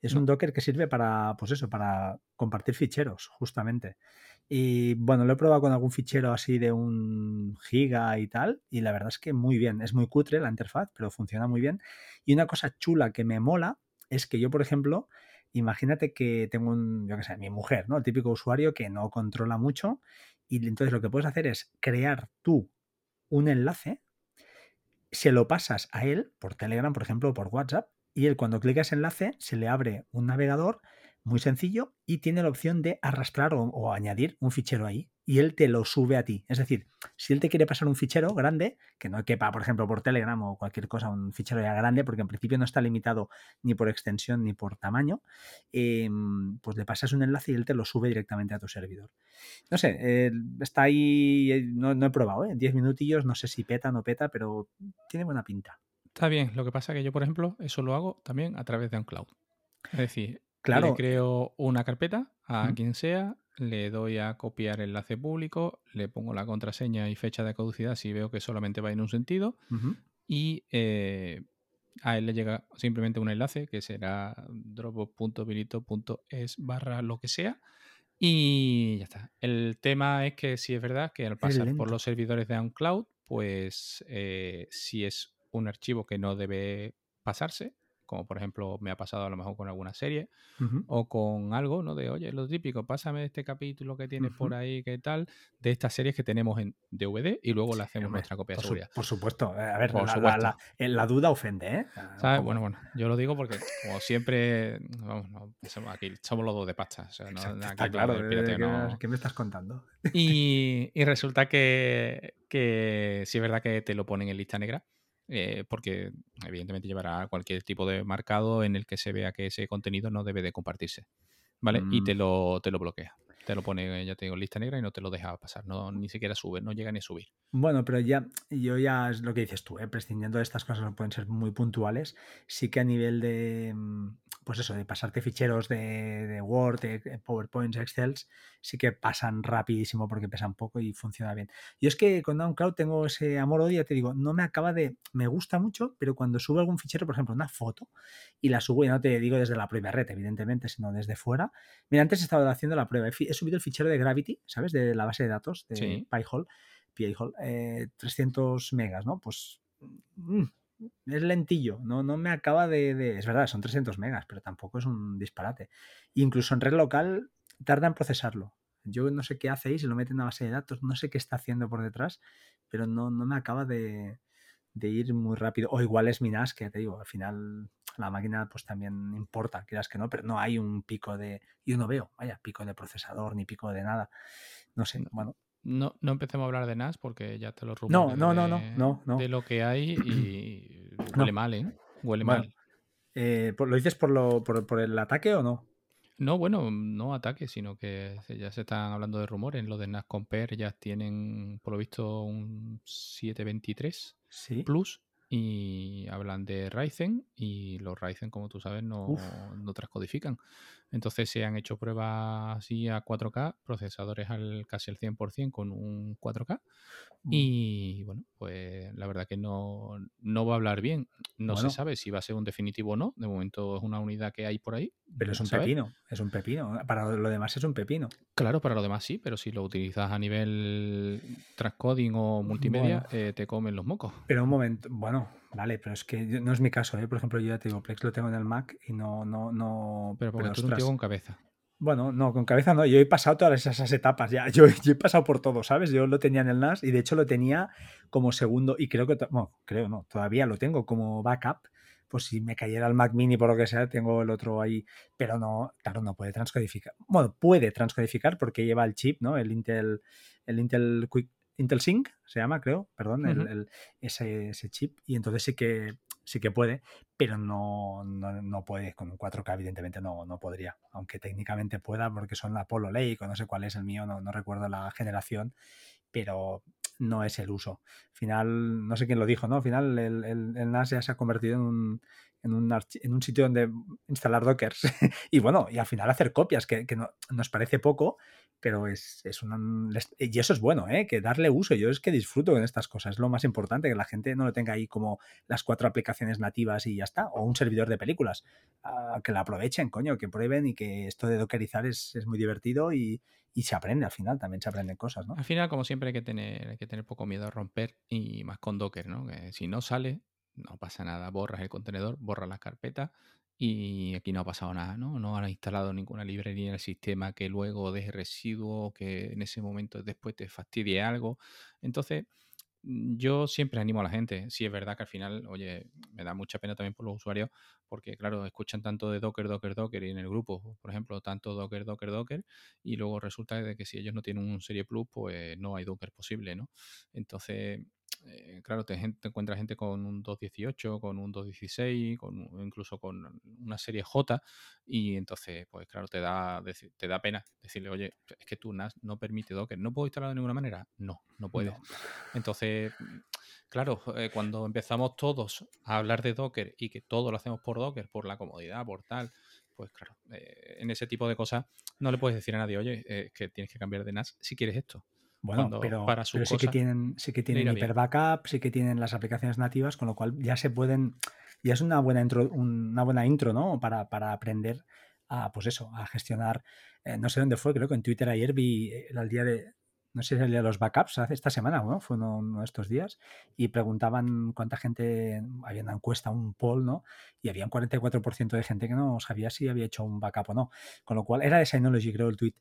Es un Docker que sirve para, pues eso, para compartir ficheros, justamente. Y bueno, lo he probado con algún fichero así de un giga y tal, y la verdad es que muy bien. Es muy cutre la interfaz, pero funciona muy bien. Y una cosa chula que me mola es que yo, por ejemplo, imagínate que tengo un, yo qué sé, mi mujer, ¿no? El típico usuario que no controla mucho, y entonces lo que puedes hacer es crear tú un enlace, se lo pasas a él por Telegram, por ejemplo, o por WhatsApp, y él cuando clica ese enlace se le abre un navegador muy sencillo y tiene la opción de arrastrar o, añadir un fichero ahí y él te lo sube a ti. Es decir, si él te quiere pasar un fichero grande, que no quepa, por ejemplo, por Telegram o cualquier cosa, un fichero ya grande, porque en principio no está limitado ni por extensión ni por tamaño, em, pues le pasas un enlace y él te lo sube directamente a tu servidor. No sé, está ahí, eh, no, he probado, ¿eh? 10 minutillos, no sé si peta o no peta, pero tiene buena pinta. Está bien, lo que pasa es que yo, por ejemplo, eso lo hago también a través de un cloud. Es decir, Claro. Le creo una carpeta a quien sea, le doy a copiar enlace público, le pongo la contraseña y fecha de caducidad si veo que solamente va en un sentido y eh, a él le llega simplemente un enlace que será dropbox.bilito.es barra lo que sea y ya está. El tema es que si es verdad que al pasar por los servidores de OnCloud, pues eh, si es un archivo que no debe pasarse, como por ejemplo me ha pasado a lo mejor con alguna serie o con algo, ¿no? De, oye, lo típico, pásame este capítulo que tienes por ahí, qué tal, de estas series que tenemos en DVD y luego le hacemos nuestra copia de seguridad. por supuesto, eh, a ver, la, la, duda ofende, ¿eh? Ah, bueno, bueno, yo lo digo porque como siempre, vamos, no, somos aquí somos los dos de pasta. O sea, no, Está claro, ¿qué, ¿qué, me estás contando? Y, y resulta que, que sí es verdad que te lo ponen en lista negra eh, porque evidentemente llevará cualquier tipo de marcado en el que se vea que ese contenido no debe de compartirse, ¿vale? Y te mm. lo, te lo bloquea. te lo pone, ya te digo, en lista negra y no te lo deja pasar, no, ni siquiera sube, no llega ni a subir. Bueno, pero ya, yo ya es lo que dices tú, ¿eh? prescindiendo de estas cosas que pueden ser muy puntuales, sí que a nivel de, mm, pues eso, de pasarte ficheros de, Word, de PowerPoint, Excel, sí que pasan rapidísimo porque pesan poco y funciona bien. Yo es que con DownCloud tengo ese amor-odio, te digo, no me acaba de, me gusta mucho, pero cuando subo algún fichero, por ejemplo, una foto, y la subo, y no te digo desde la propia red, evidentemente, sino desde fuera. Mira, antes he estado haciendo la prueba, he, subido el fichero de Gravity, ¿sabes? De la base de datos de Sí. PyHole 300 eh, megas, ¿no? Pues mm, es lentillo, no, no me acaba de, Es verdad, son 300 megas, pero tampoco es un disparate. Incluso en red local tarda en procesarlo. Yo no sé qué se lo mete en una base de datos, no sé qué está haciendo por detrás, pero no, no me acaba de, ir muy rápido. O igual es mi NAS, que te digo, al final la máquina pues también importa, quieras que no, pero no hay un pico de... Yo no veo, vaya, pico de procesador ni pico de nada. No sé, bueno, no, no empecemos a hablar de NAS porque ya te lo rumores no, no, no, no, no, de lo que hay y huele mal, ¿eh? Huele mal. Eh, ¿Lo dices por, lo, por, el ataque o no? No, bueno, no ataque, sino que ya se están hablando de rumores. Lo de NAS Compare ya tienen, por lo visto, un 723 Plus y hablan de Ryzen y los Ryzen, como tú sabes, no, no transcodifican. Entonces se han hecho pruebas así a 4K, procesadores al casi al 100% con un 4K. Mm. Y bueno, pues la verdad que no, no va a hablar bien. No se sabe si va a ser un definitivo o no. De momento es una unidad que hay por ahí. Pero es un pepino, es un pepino. Para lo demás es un pepino. Claro, para lo demás sí, pero si lo utilizas a nivel transcoding o multimedia, eh, te comen los mocos. Pero un momento, bueno, Vale, pero es que no es mi caso, ¿eh? Por ejemplo, yo ya te digo, Plex lo tengo en el Mac y no, no, no. Pero porque tú no con cabeza. Bueno, no, con cabeza no. Yo he pasado todas esas etapas ya. Yo, he pasado por todo, ¿sabes? Yo lo tenía en el NAS y de hecho lo tenía como segundo y creo que, bueno, creo no, todavía lo tengo como backup. Pues si me cayera el Mac Mini por lo que sea, tengo el otro ahí. Pero no, claro, no puede transcodificar. Bueno, puede transcodificar porque lleva el chip, ¿no? El Intel, el Intel Quick Intel Sync se llama, creo, perdón, el, ese, chip. Y entonces sí que, sí que puede, pero no, no, puede con un 4K, evidentemente no, no podría. Aunque técnicamente pueda, porque son la Polo Lake o no sé cuál es el mío, no, no recuerdo la generación, pero no es el uso. Al final, no sé quién lo dijo, ¿no? Al final el, el, NAS ya se ha convertido en un, en un, en un sitio donde instalar dockers y bueno, y al final hacer copias, que, que no, nos parece poco, pero es, es Y eso es bueno, ¿eh? Que darle uso. Yo es que disfruto en estas cosas. Es lo más importante, que la gente no lo tenga ahí como las cuatro aplicaciones nativas y ya está. O un servidor de películas. Ah, que la aprovechen, coño, que prueben y que esto de dockerizar es, es muy divertido y, y, se aprende al final. También se aprenden cosas. Al final, como siempre, hay que tener, hay que tener poco miedo a romper y más con Docker, ¿no? Que si no sale, no pasa nada. Borras el contenedor, borras las carpetas y aquí no ha pasado nada, ¿no? No han instalado ninguna librería en el sistema que luego deje residuo, que en ese momento después te fastidie algo. Entonces, mm, yo siempre animo a la gente. Si es verdad que al final, oye, me da mucha pena también por los usuarios, porque claro, escuchan tanto de Docker, Docker, Docker y en el grupo, por ejemplo, tanto Docker, Docker, Docker, y luego resulta que si ellos no tienen un Serie Plus, pues no hay Docker posible, ¿no? Entonces, eh, claro, te, te, encuentras gente con un 2.18, con un 2.16, con, incluso con una serie J, y entonces, pues claro, te da, te da pena decirle, oye, es que tú NAS no permite Docker, ¿no puedo instalarlo de ninguna manera? No, no puedes. Entonces, claro, eh, cuando empezamos todos a hablar de Docker y que todo lo hacemos por Docker, por la comodidad, por tal, pues claro, eh, en ese tipo de cosas no le puedes decir a nadie, oye, que tienes que cambiar de NAS si quieres esto. Bueno, pero, sí que tienen, sí que tienen hiper backup, sí que tienen las aplicaciones nativas, con lo cual ya se pueden, ya es una buena intro, una buena intro, ¿no? Para, para aprender a, pues eso, a gestionar. Eh, no sé dónde fue, creo que en Twitter ayer vi el día de, no sé si el los backups, hace esta semana, ¿no? Fue uno, de estos días, y preguntaban cuánta gente, había una encuesta, un poll, ¿no? Y había un 44% de gente que no sabía si había hecho un backup o no. Con lo cual, era de Synology, creo, el tweet.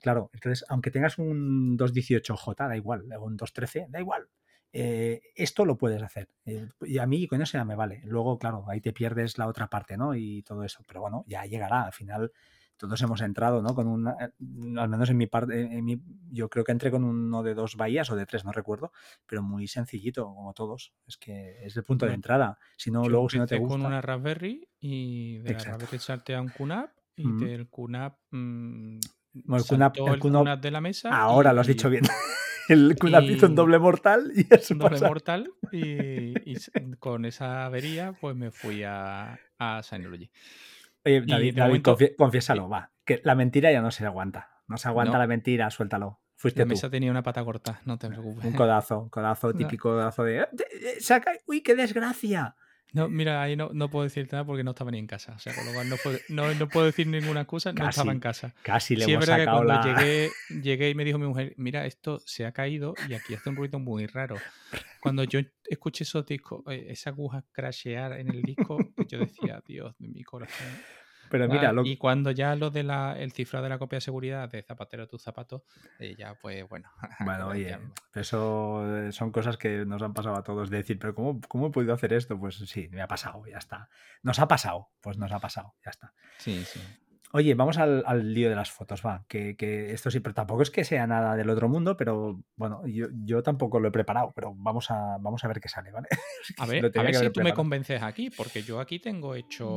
Claro, entonces, aunque tengas un 218J, da igual, un 213, da igual. Eh, esto lo puedes hacer. Eh, y a mí con eso ya me vale. Luego, claro, ahí te pierdes la otra parte, ¿no? Y todo eso. Pero bueno, ya llegará. Al final, todos hemos entrado, ¿no? Con una, eh, al menos en mi parte, en mi, yo creo que entré con uno de dos bahías o de tres, no recuerdo, pero muy sencillito, como todos. Es que es el punto de entrada. Si no, luego si no te gusta. con una Raspberry y de la Raspberry echarte a un QNAP y del QNAP mm, Bueno, el QNAP- el QNAP- QNAP de la mesa. Ahora lo has y- dicho bien. El QNAP hizo un y- doble mortal y eso un doble pasa. mortal y, y con esa avería pues me fui a, a Synology. Oye, David, de David, momento- confie- confiésalo, va. Que la mentira ya no se aguanta. No se aguanta No. la mentira, suéltalo. Fuiste La tú. mesa tenía una pata corta, no te preocupes. Un codazo, un codazo, típico codazo de. "Eh, eh, Saca, ¡Uy, qué desgracia! No, mira, ahí no, no puedo decirte nada porque no estaba ni en casa. O sea, con lo cual no puedo, no, no puedo decir ninguna excusa, no estaba en casa. Casi le Sí, es verdad que cuando la. llegué, llegué y me dijo mi mujer, mira, esto se ha caído y aquí hace un ruido muy raro. Cuando yo escuché esos discos, eh, esa aguja crashear en el disco, yo decía, Dios de mi corazón. Pero mira, Ah, lo- Y cuando ya lo de la, el cifrado de la copia de seguridad de zapatero tu zapato, eh, ya pues bueno. Bueno, oye, ya- eso eh, son cosas que nos han pasado a todos. De decir, pero ¿cómo, ¿cómo he podido hacer esto? Pues sí, me ha pasado, ya está. Nos ha pasado, pues nos ha pasado, ya está. Sí, sí. Oye, vamos al, al lío de las fotos, va. Que, que esto sí, pero tampoco es que sea nada del otro mundo, pero bueno, yo, yo tampoco lo he preparado, pero vamos a, vamos a ver qué sale, ¿vale? A ver, a ver si tú me convences aquí, porque yo aquí tengo hecho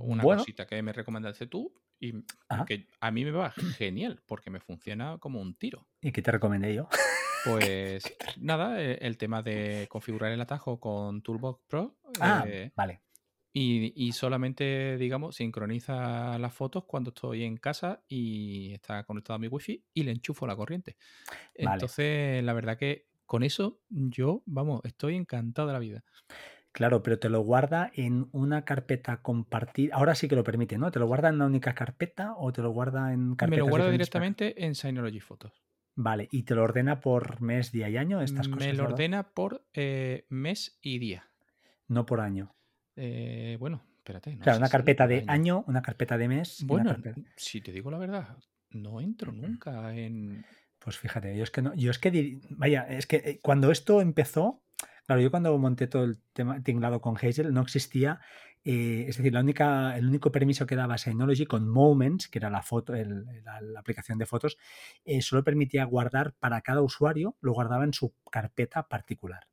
una Bueno. cosita que me recomendaste tú y Ajá. que a mí me va genial, porque me funciona como un tiro. ¿Y qué te recomendé yo? Pues nada, eh, el tema de configurar el atajo con Toolbox Pro Ah, eh, vale. Y, y solamente, digamos, sincroniza las fotos cuando estoy en casa y está conectado a mi wifi y le enchufo la corriente. Vale. Entonces, la verdad que con eso yo, vamos, estoy encantado de la vida. Claro, pero te lo guarda en una carpeta compartida. Ahora sí que lo permite, ¿no? ¿Te lo guarda en una única carpeta o te lo guarda en carpetas Me lo guarda para- directamente en Synology Photos. Vale, y te lo ordena por mes, día y año, estas cosas. Me lo ¿verdad? ordena por eh, mes y día. No por año. Eh, bueno, espérate. no claro, una carpeta de año, una carpeta de mes. Bueno, carpeta- si te digo la verdad, no entro nunca en. Pues fíjate, yo es que no, yo es que dir- vaya, es que eh, cuando esto empezó, claro, yo cuando monté todo el tema tinglado con Hazel no existía, eh, es decir, la única, el único permiso que daba Synology con Moments, que era la foto, el- la, la aplicación de fotos, eh, solo permitía guardar para cada usuario, lo guardaba en su carpeta particular.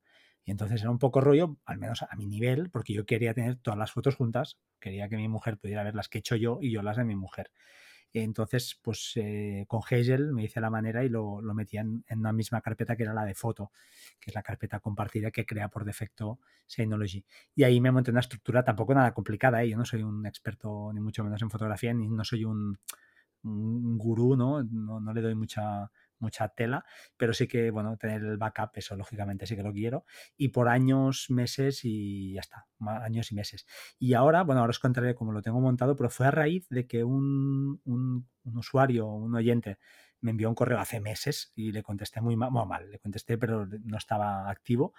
Y entonces era un poco rollo, al menos a mi nivel, porque yo quería tener todas las fotos juntas, quería que mi mujer pudiera ver las que he hecho yo y yo las de mi mujer. Entonces, pues eh, con Hazel me hice la manera y lo, lo metía en, en una misma carpeta que era la de foto, que es la carpeta compartida que crea por defecto Synology. Y ahí me monté una estructura tampoco nada complicada. ¿eh? Yo no soy un experto ni mucho menos en fotografía, ni no soy un, un gurú, ¿no? ¿no? No le doy mucha, mucha tela, pero sí que, bueno, tener el backup, eso lógicamente sí que lo quiero. Y por años, meses y ya está, años y meses. Y ahora, bueno, ahora os contaré cómo lo tengo montado, pero fue a raíz de que un, un, un usuario, un oyente, me envió un correo hace meses y le contesté muy mal, bueno, mal, le contesté, pero no estaba activo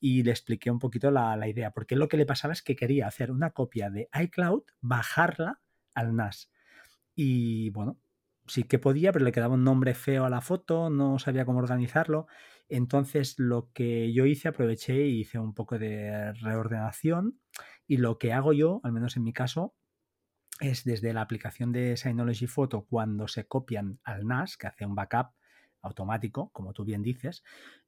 y le expliqué un poquito la, la idea, porque lo que le pasaba es que quería hacer una copia de iCloud, bajarla al NAS. Y bueno, sí que podía, pero le quedaba un nombre feo a la foto, no sabía cómo organizarlo. Entonces lo que yo hice, aproveché y hice un poco de reordenación y lo que hago yo, al menos en mi caso, es desde la aplicación de Synology Photo cuando se copian al NAS, que hace un backup automático, como tú bien dices,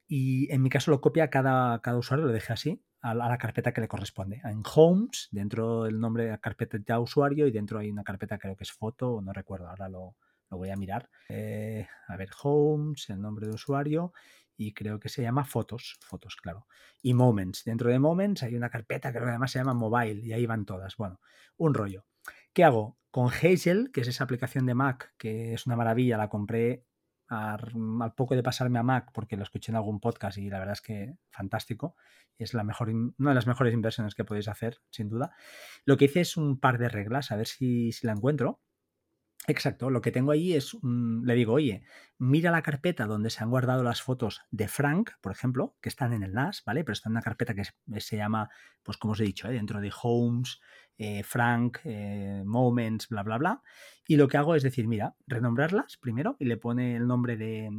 y en mi caso lo copia cada, cada usuario, lo dejé así, a la, carpeta que le corresponde. En Homes, dentro del nombre de la carpeta de usuario, y dentro hay una carpeta, creo que es foto, no recuerdo, ahora lo, lo voy a mirar. Eh, a ver, Homes, el nombre de usuario, y creo que se llama Fotos, Fotos, claro. Y Moments. Dentro de Moments hay una carpeta que además se llama Mobile, y ahí van todas. Bueno, un rollo. ¿Qué hago? Con Hazel, que es esa aplicación de Mac, que es una maravilla, la compré al, poco de pasarme a Mac, porque lo escuché en algún podcast y la verdad es que fantástico. Es la mejor, una de las mejores inversiones que podéis hacer, sin duda. Lo que hice es un par de reglas, a ver si la encuentro. Exacto, lo que tengo ahí es, un, le digo, oye, mira la carpeta donde se han guardado las fotos de Frank, por ejemplo, que están en el NAS, ¿vale? Pero está en una carpeta que se, se llama, pues como os he dicho, ¿eh? dentro de Homes, eh, Frank, eh, Moments, bla, bla, bla. Y lo que hago es decir, mira, renombrarlas primero y le pone el nombre de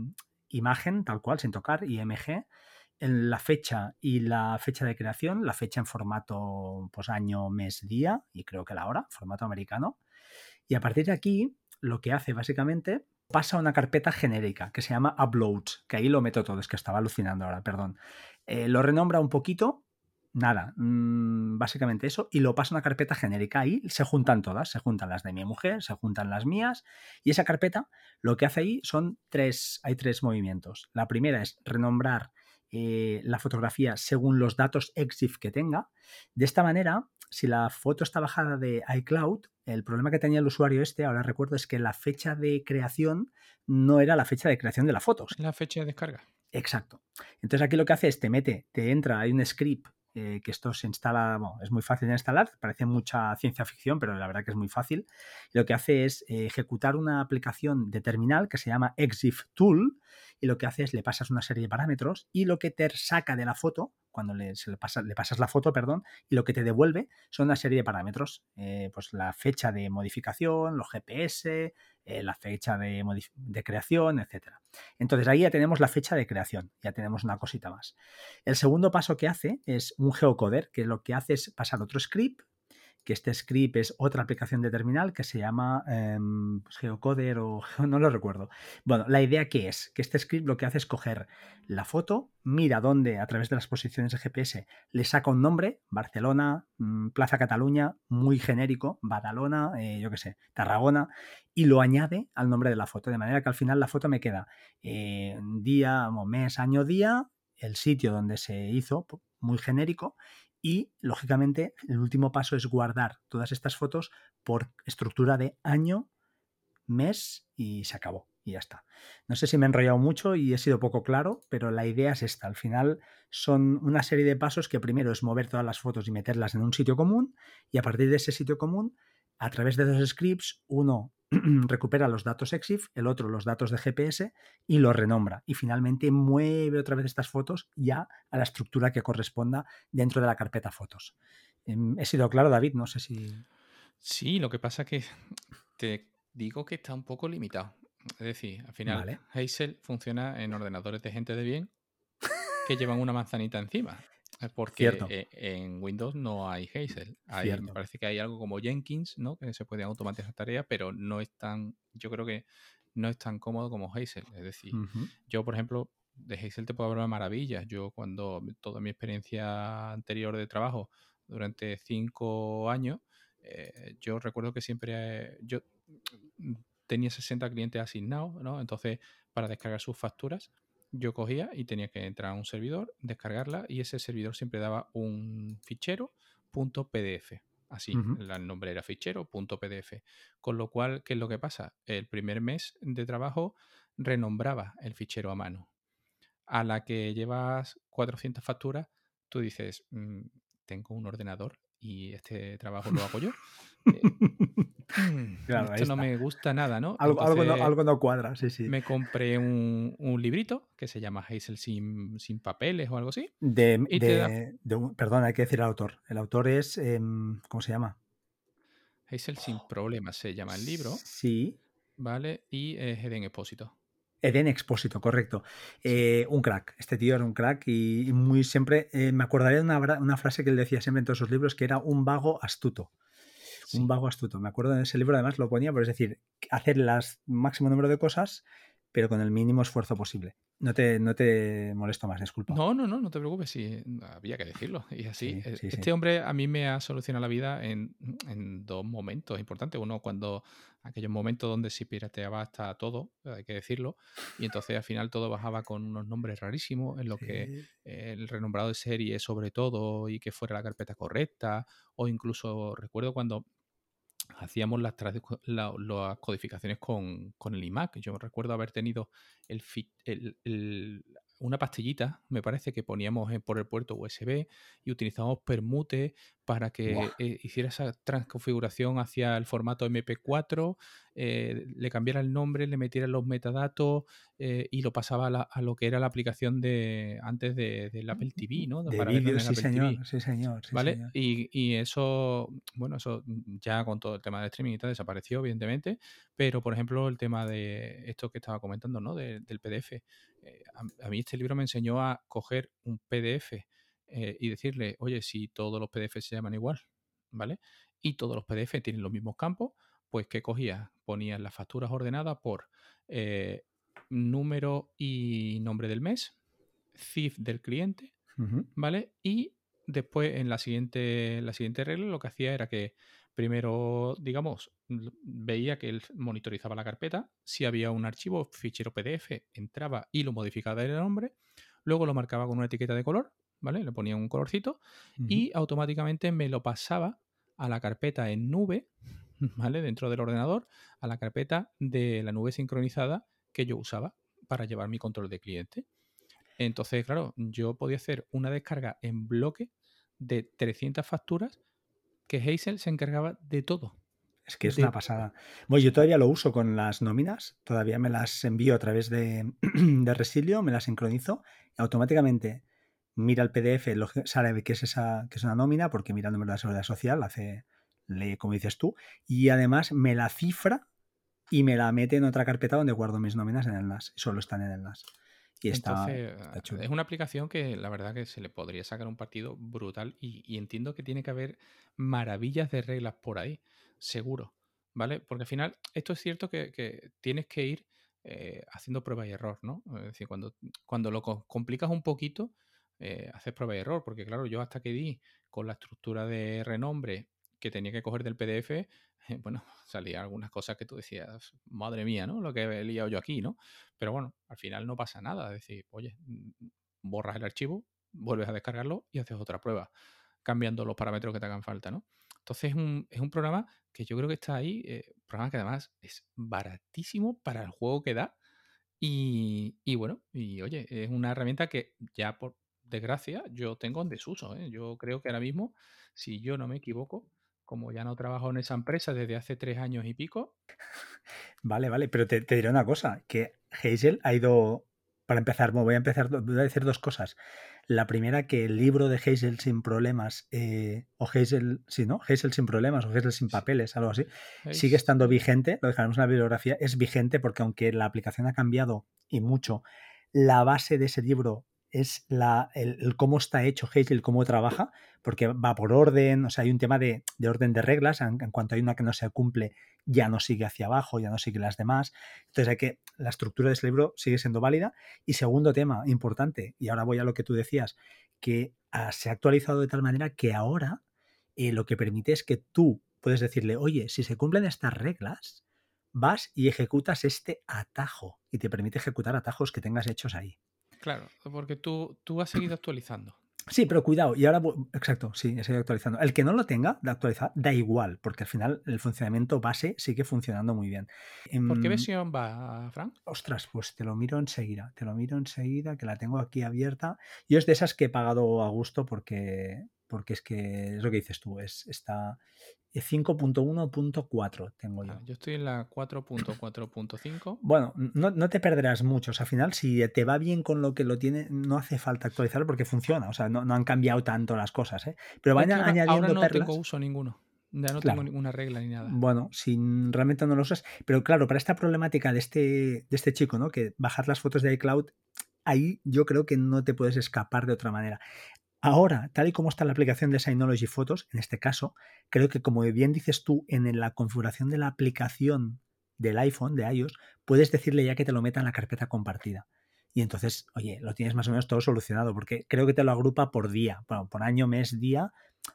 imagen, tal cual, sin tocar, IMG, en la fecha y la fecha de creación, la fecha en formato, pues año, mes, día, y creo que la hora, formato americano. Y a partir de aquí, lo que hace básicamente pasa a una carpeta genérica que se llama Uploads, que ahí lo meto todo, es que estaba alucinando ahora, perdón. Eh, lo renombra un poquito Nada, mm, básicamente eso, y lo pasa a una carpeta genérica. Ahí se juntan todas, se juntan las de mi mujer, se juntan las mías, y esa carpeta lo que hace ahí son tres, hay tres movimientos. La primera es renombrar eh, la fotografía según los datos EXIF que tenga. De esta manera, si la foto está bajada de iCloud, el problema que tenía el usuario este, ahora recuerdo, es que la fecha de creación no era la fecha de creación de la foto. La fecha de descarga. Exacto. Entonces aquí lo que hace es te mete, te entra, hay un script eh, que esto se instala, bueno, es muy fácil de instalar, parece mucha ciencia ficción, pero la verdad que es muy fácil. Lo que hace es eh, ejecutar una aplicación de terminal que se llama EXIF Tool y lo que hace es le pasas una serie de parámetros y lo que te saca de la foto, cuando le, le, pasas la foto, perdón, y lo que te devuelve son una serie de parámetros, eh, pues la fecha de modificación, los GPS, la fecha de, de, creación, etc. Entonces ahí ya tenemos la fecha de creación, ya tenemos una cosita más. El segundo paso que hace es un geocoder, que lo que hace es pasar otro script que este script es otra aplicación de terminal que se llama em, pues, Geocoder o no lo recuerdo. Bueno, la idea que es que este script lo que hace es coger la foto, mira dónde a través de las posiciones de GPS le saca un nombre, Barcelona, mm, Plaza Cataluña, muy genérico, Badalona, eh, yo qué sé, Tarragona, y lo añade al nombre de la foto, de manera que al final la foto me queda eh, día, mes, año, día, el sitio donde se hizo, muy genérico, y, lógicamente, el último paso es guardar todas estas fotos por estructura de año, mes y se acabó. Y ya está. No sé si me he enrollado mucho y he sido poco claro, pero la idea es esta. Al final son una serie de pasos que primero es mover todas las fotos y meterlas en un sitio común y a partir de ese sitio común, a través de dos scripts, uno recupera los datos EXIF, el otro los datos de GPS y los renombra. Y finalmente mueve otra vez estas fotos ya a la estructura que corresponda dentro de la carpeta fotos. Em, he sido claro, David, no sé si... Sí, lo que pasa es que te digo que está un poco limitado. Es decir, al final Hazel funciona en ordenadores de gente de bien que llevan una manzanita encima. Porque eh, en Windows no hay Hazel. me parece que hay algo como Jenkins, ¿no? Que se puede automatizar tareas, pero no es tan, yo creo que no es tan cómodo como Hazel. Es decir, yo, por ejemplo, de Hazel te puedo hablar maravillas. Yo cuando toda mi experiencia anterior de trabajo durante cinco años, eh, yo recuerdo que siempre yo tenía 60 clientes asignados, ¿no? Entonces, para descargar sus facturas, yo cogía y tenía que entrar a un servidor, descargarla y ese servidor siempre daba un fichero .pdf. Así, el nombre era fichero .pdf. Con lo cual, ¿qué es lo que pasa? El primer mes de trabajo renombraba el fichero a mano. A la que llevas 400 facturas, tú dices, mm, tengo un ordenador y este trabajo lo hago yo. Eh, esto no me gusta nada, ¿no? Algo, algo, no, cuadra, sí, sí. Me compré un, librito que se llama Hazel sin, sin papeles o algo así. De, perdón, hay que decir el autor. El autor es, em, ¿cómo se llama? Hazel sin problemas se llama el libro. Sí. ¿Vale? Y es Eden Expósito. Eden Expósito, correcto. Eh, un crack. Este tío era un crack y, muy siempre. Eh, me acordaré de una, una, frase que él decía siempre en todos sus libros, que era un vago astuto. Un vago astuto. Me acuerdo en ese libro, además lo ponía, pero es decir, hacer el máximo número de cosas, pero con el mínimo esfuerzo posible. No te, no te molesto más, disculpa. No, no, no, no te preocupes, sí, había que decirlo. Y así, eh, este hombre a mí me ha solucionado la vida en, en, dos momentos importantes. Uno, cuando aquellos momentos donde se pirateaba hasta todo, hay que decirlo, y entonces al final todo bajaba con unos nombres rarísimos, en lo que el renombrado de serie sobre todo y que fuera la carpeta correcta, o incluso recuerdo cuando hacíamos las, las codificaciones con, con, el iMac. Yo recuerdo haber tenido el, el, una pastillita, me parece, que poníamos por el puerto USB y utilizábamos permute para que eh, hiciera esa transconfiguración hacia el formato MP4, eh, le cambiara el nombre, le metiera los metadatos eh, y lo pasaba a, lo que era la aplicación de antes del de, Apple TV, ¿no? De sí, señor, sí, señor, ¿Vale? Y, y, eso, bueno, eso ya con todo el tema de streaming y tal desapareció, evidentemente, pero por ejemplo el tema de esto que estaba comentando, ¿no? del PDF. a, mí este libro me enseñó a coger un PDF eh, y decirle, oye, si todos los PDF se llaman igual, ¿vale? Y todos los PDF tienen los mismos campos, pues ¿qué cogía? Ponía las facturas ordenadas por eh, número y nombre del mes, CIF del cliente, ¿vale? Y después en la siguiente, la siguiente regla lo que hacía era que primero, digamos, veía que él monitorizaba la carpeta, si había un archivo, fichero PDF, entraba y lo modificaba el nombre, luego lo marcaba con una etiqueta de color, ¿vale? Le ponía un colorcito y automáticamente me lo pasaba a la carpeta en nube, ¿vale? Dentro del ordenador, a la carpeta de la nube sincronizada que yo usaba para llevar mi control de cliente. Entonces, claro, yo podía hacer una descarga en bloque de 300 facturas que Hazel se encargaba de todo. Es que es una pasada. Bueno, yo todavía lo uso con las nóminas, todavía me las envío a través de, de Resilio, me las sincronizo y automáticamente mira el PDF, sabe que es esa, que es una nómina, porque mira el número de la seguridad social, hace, lee como dices tú, y además me la cifra y me la mete en otra carpeta donde guardo mis nóminas en el NAS. Solo están en el NAS. Y está, es una aplicación que la verdad que se le podría sacar un partido brutal y, entiendo que tiene que haber maravillas de reglas por ahí, seguro, ¿vale? Porque al final esto es cierto que, tienes que ir eh, haciendo prueba y error, ¿no? Es decir, cuando, cuando lo complicas un poquito, eh, haces prueba y error, porque claro, yo hasta que di con la estructura de renombre que tenía que coger del PDF, bueno, salían algunas cosas que tú decías, madre mía, ¿no? Lo que he yo aquí, ¿no? Pero bueno, al final no pasa nada. Es decir, oye, borras el archivo, vuelves a descargarlo y haces otra prueba, cambiando los parámetros que te hagan falta, ¿no? Entonces es un, es un programa que yo creo que está ahí, eh, programa que además es baratísimo para el juego que da. Y, y, bueno, y oye, es una herramienta que ya por desgracia yo tengo en desuso. ¿eh? Yo creo que ahora mismo, si yo no me equivoco, como ya no trabajo en esa empresa desde hace tres años y pico. Vale, vale, pero te, diré una cosa, que Hazel ha ido, para empezar, voy a empezar, voy a decir dos cosas. La primera, que el libro de Hazel sin problemas, eh, o Hazel, sí, ¿no? Hazel sin problemas, o Hazel sin papeles, algo así, sigue estando vigente, lo dejaremos en la bibliografía, es vigente porque aunque la aplicación ha cambiado y mucho, la base de ese libro es la, el, cómo está hecho Hazel, cómo trabaja, porque va por orden, o sea, hay un tema de, orden de reglas, en, cuanto hay una que no se cumple, ya no sigue hacia abajo, ya no sigue las demás. Entonces hay que, la estructura de ese libro sigue siendo válida. Y segundo tema, importante, y ahora voy a lo que tú decías, que ah, se ha actualizado de tal manera que ahora eh, lo que permite es que tú puedes decirle, oye, si se cumplen estas reglas, vas y ejecutas este atajo y te permite ejecutar atajos que tengas hechos ahí. Claro, porque tú, tú has seguido actualizando. Sí, pero cuidado, y ahora, exacto, sí, he seguido actualizando. El que no lo tenga de actualizar, da igual, porque al final el funcionamiento base sigue funcionando muy bien. ¿Por qué em, versión va, Frank? Ostras, pues te lo miro enseguida, te lo miro enseguida, que la tengo aquí abierta. Yo es de esas que he pagado a gusto porque, porque es que es lo que dices tú, es, está, 5.1.4 tengo yo. yo estoy en la 4.4.5. Bueno, no, te perderás mucho. al final, si te va bien con lo que lo tiene, no hace falta actualizarlo porque funciona. O sea, no, han cambiado tanto las cosas. ¿eh? Pero van añadiendo ahora no tengo uso ninguno. Ya no tengo ninguna regla ni nada. Bueno, si realmente no lo usas. Pero claro, para esta problemática de este, de este chico, ¿no? Que bajar las fotos de iCloud, ahí yo creo que no te puedes escapar de otra manera. Ahora, tal y como está la aplicación de Synology Photos, en este caso, creo que como bien dices tú, en la configuración de la aplicación del iPhone, de iOS, puedes decirle ya que te lo meta en la carpeta compartida. Y entonces, oye, lo tienes más o menos todo solucionado, porque creo que te lo agrupa por día, bueno, por año, mes, día,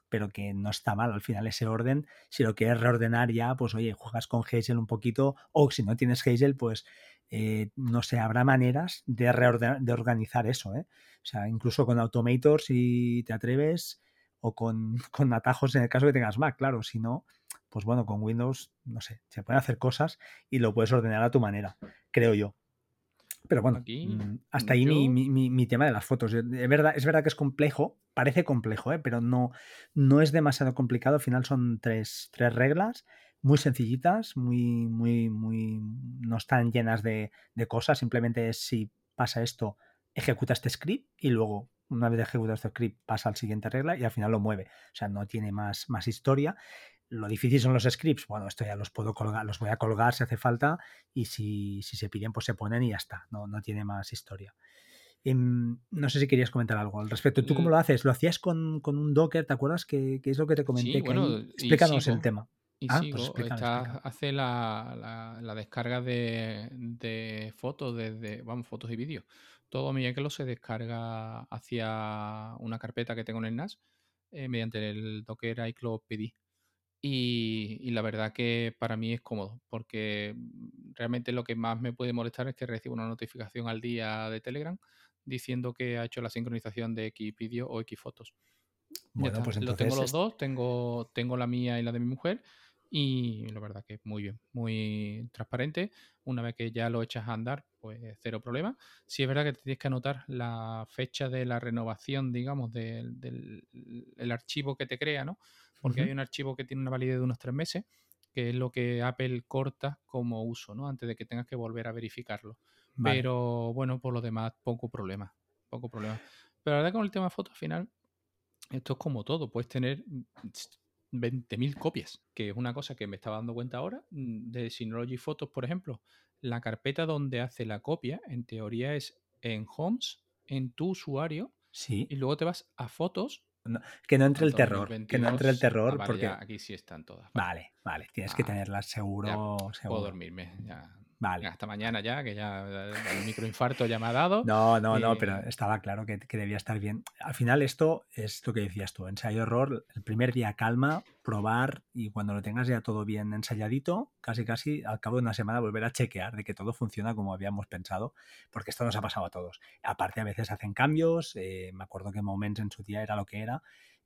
pero que no está mal al final ese orden. Si lo quieres reordenar ya, pues oye, juegas con Hazel un poquito, o si no tienes Hazel, pues eh, no sé, habrá maneras de, de organizar eso, ¿eh? O sea, incluso con Automator si te atreves, o con, atajos en el caso que tengas Mac, claro, si no, pues bueno, con Windows, no sé, se pueden hacer cosas y lo puedes ordenar a tu manera, creo yo. Pero bueno, mm, hasta ahí mi, tema de las fotos. Es verdad, es verdad que es complejo, parece complejo, ¿eh? pero no, no es demasiado complicado. Al final son tres, tres reglas muy sencillitas, muy, muy, muy, no están llenas de, cosas, simplemente es si pasa esto, ejecuta este script y luego una vez ejecutado este script pasa al siguiente regla y al final lo mueve. O sea, no tiene más, más historia. Lo difícil son los scripts. Bueno, esto ya los puedo colgar, los voy a colgar si hace falta y si, si se piden, pues se ponen y ya está. No, no tiene más historia. Em, no sé si querías comentar algo al respecto. ¿Tú cómo lo haces? ¿Lo hacías con, un Docker? ¿Te acuerdas? que, es lo que te comenté? explícanos el tema. Y ah, pues sigo, hace la, descarga de, fotos, desde, vamos, fotos y vídeos. Todo mi Eclo se descarga hacia una carpeta que tengo en el NAS, eh, mediante el Docker iCloud PD. Y, la verdad que para mí es cómodo, porque realmente lo que más me puede molestar es que recibo una notificación al día de Telegram diciendo que ha hecho la sincronización de X vídeo o X fotos. Bueno, pues entonces... Lo tengo los dos, tengo, tengo la mía y la de mi mujer, y la verdad que muy bien, muy transparente. Una vez que ya lo echas a andar, pues cero problema. Si es verdad que tienes que anotar la fecha de la renovación, digamos, del, del archivo que te crea, ¿no? Porque hay un archivo que tiene una validez de unos tres meses, que es lo que Apple corta como uso, ¿no? Antes de que tengas que volver a verificarlo. Pero bueno, por lo demás, poco problema. Poco problema. Pero la verdad con el tema foto al final, esto es como todo. Puedes tener 20.000 copias, que es una cosa que me estaba dando cuenta ahora mm, de Synology Photos, por ejemplo. La carpeta donde hace la copia, en teoría, es en Homes, en tu usuario, sí. y luego te vas a fotos. que no entre el terror, que no entre el terror, ah, porque aquí sí están todas. Vale, vale, tienes que tenerlas seguro. Puedo dormirme, ya Vale. Hasta mañana ya, que ya el microinfarto ya me ha dado. No, no, no, pero estaba claro que, debía estar bien. Al final esto es lo que decías tú, ensayo error, el primer día calma, probar y cuando lo tengas ya todo bien ensayadito, casi casi al cabo de una semana volver a chequear de que todo funciona como habíamos pensado, porque esto nos ha pasado a todos. Aparte a veces hacen cambios, eh, me acuerdo que Moments en su día era lo que era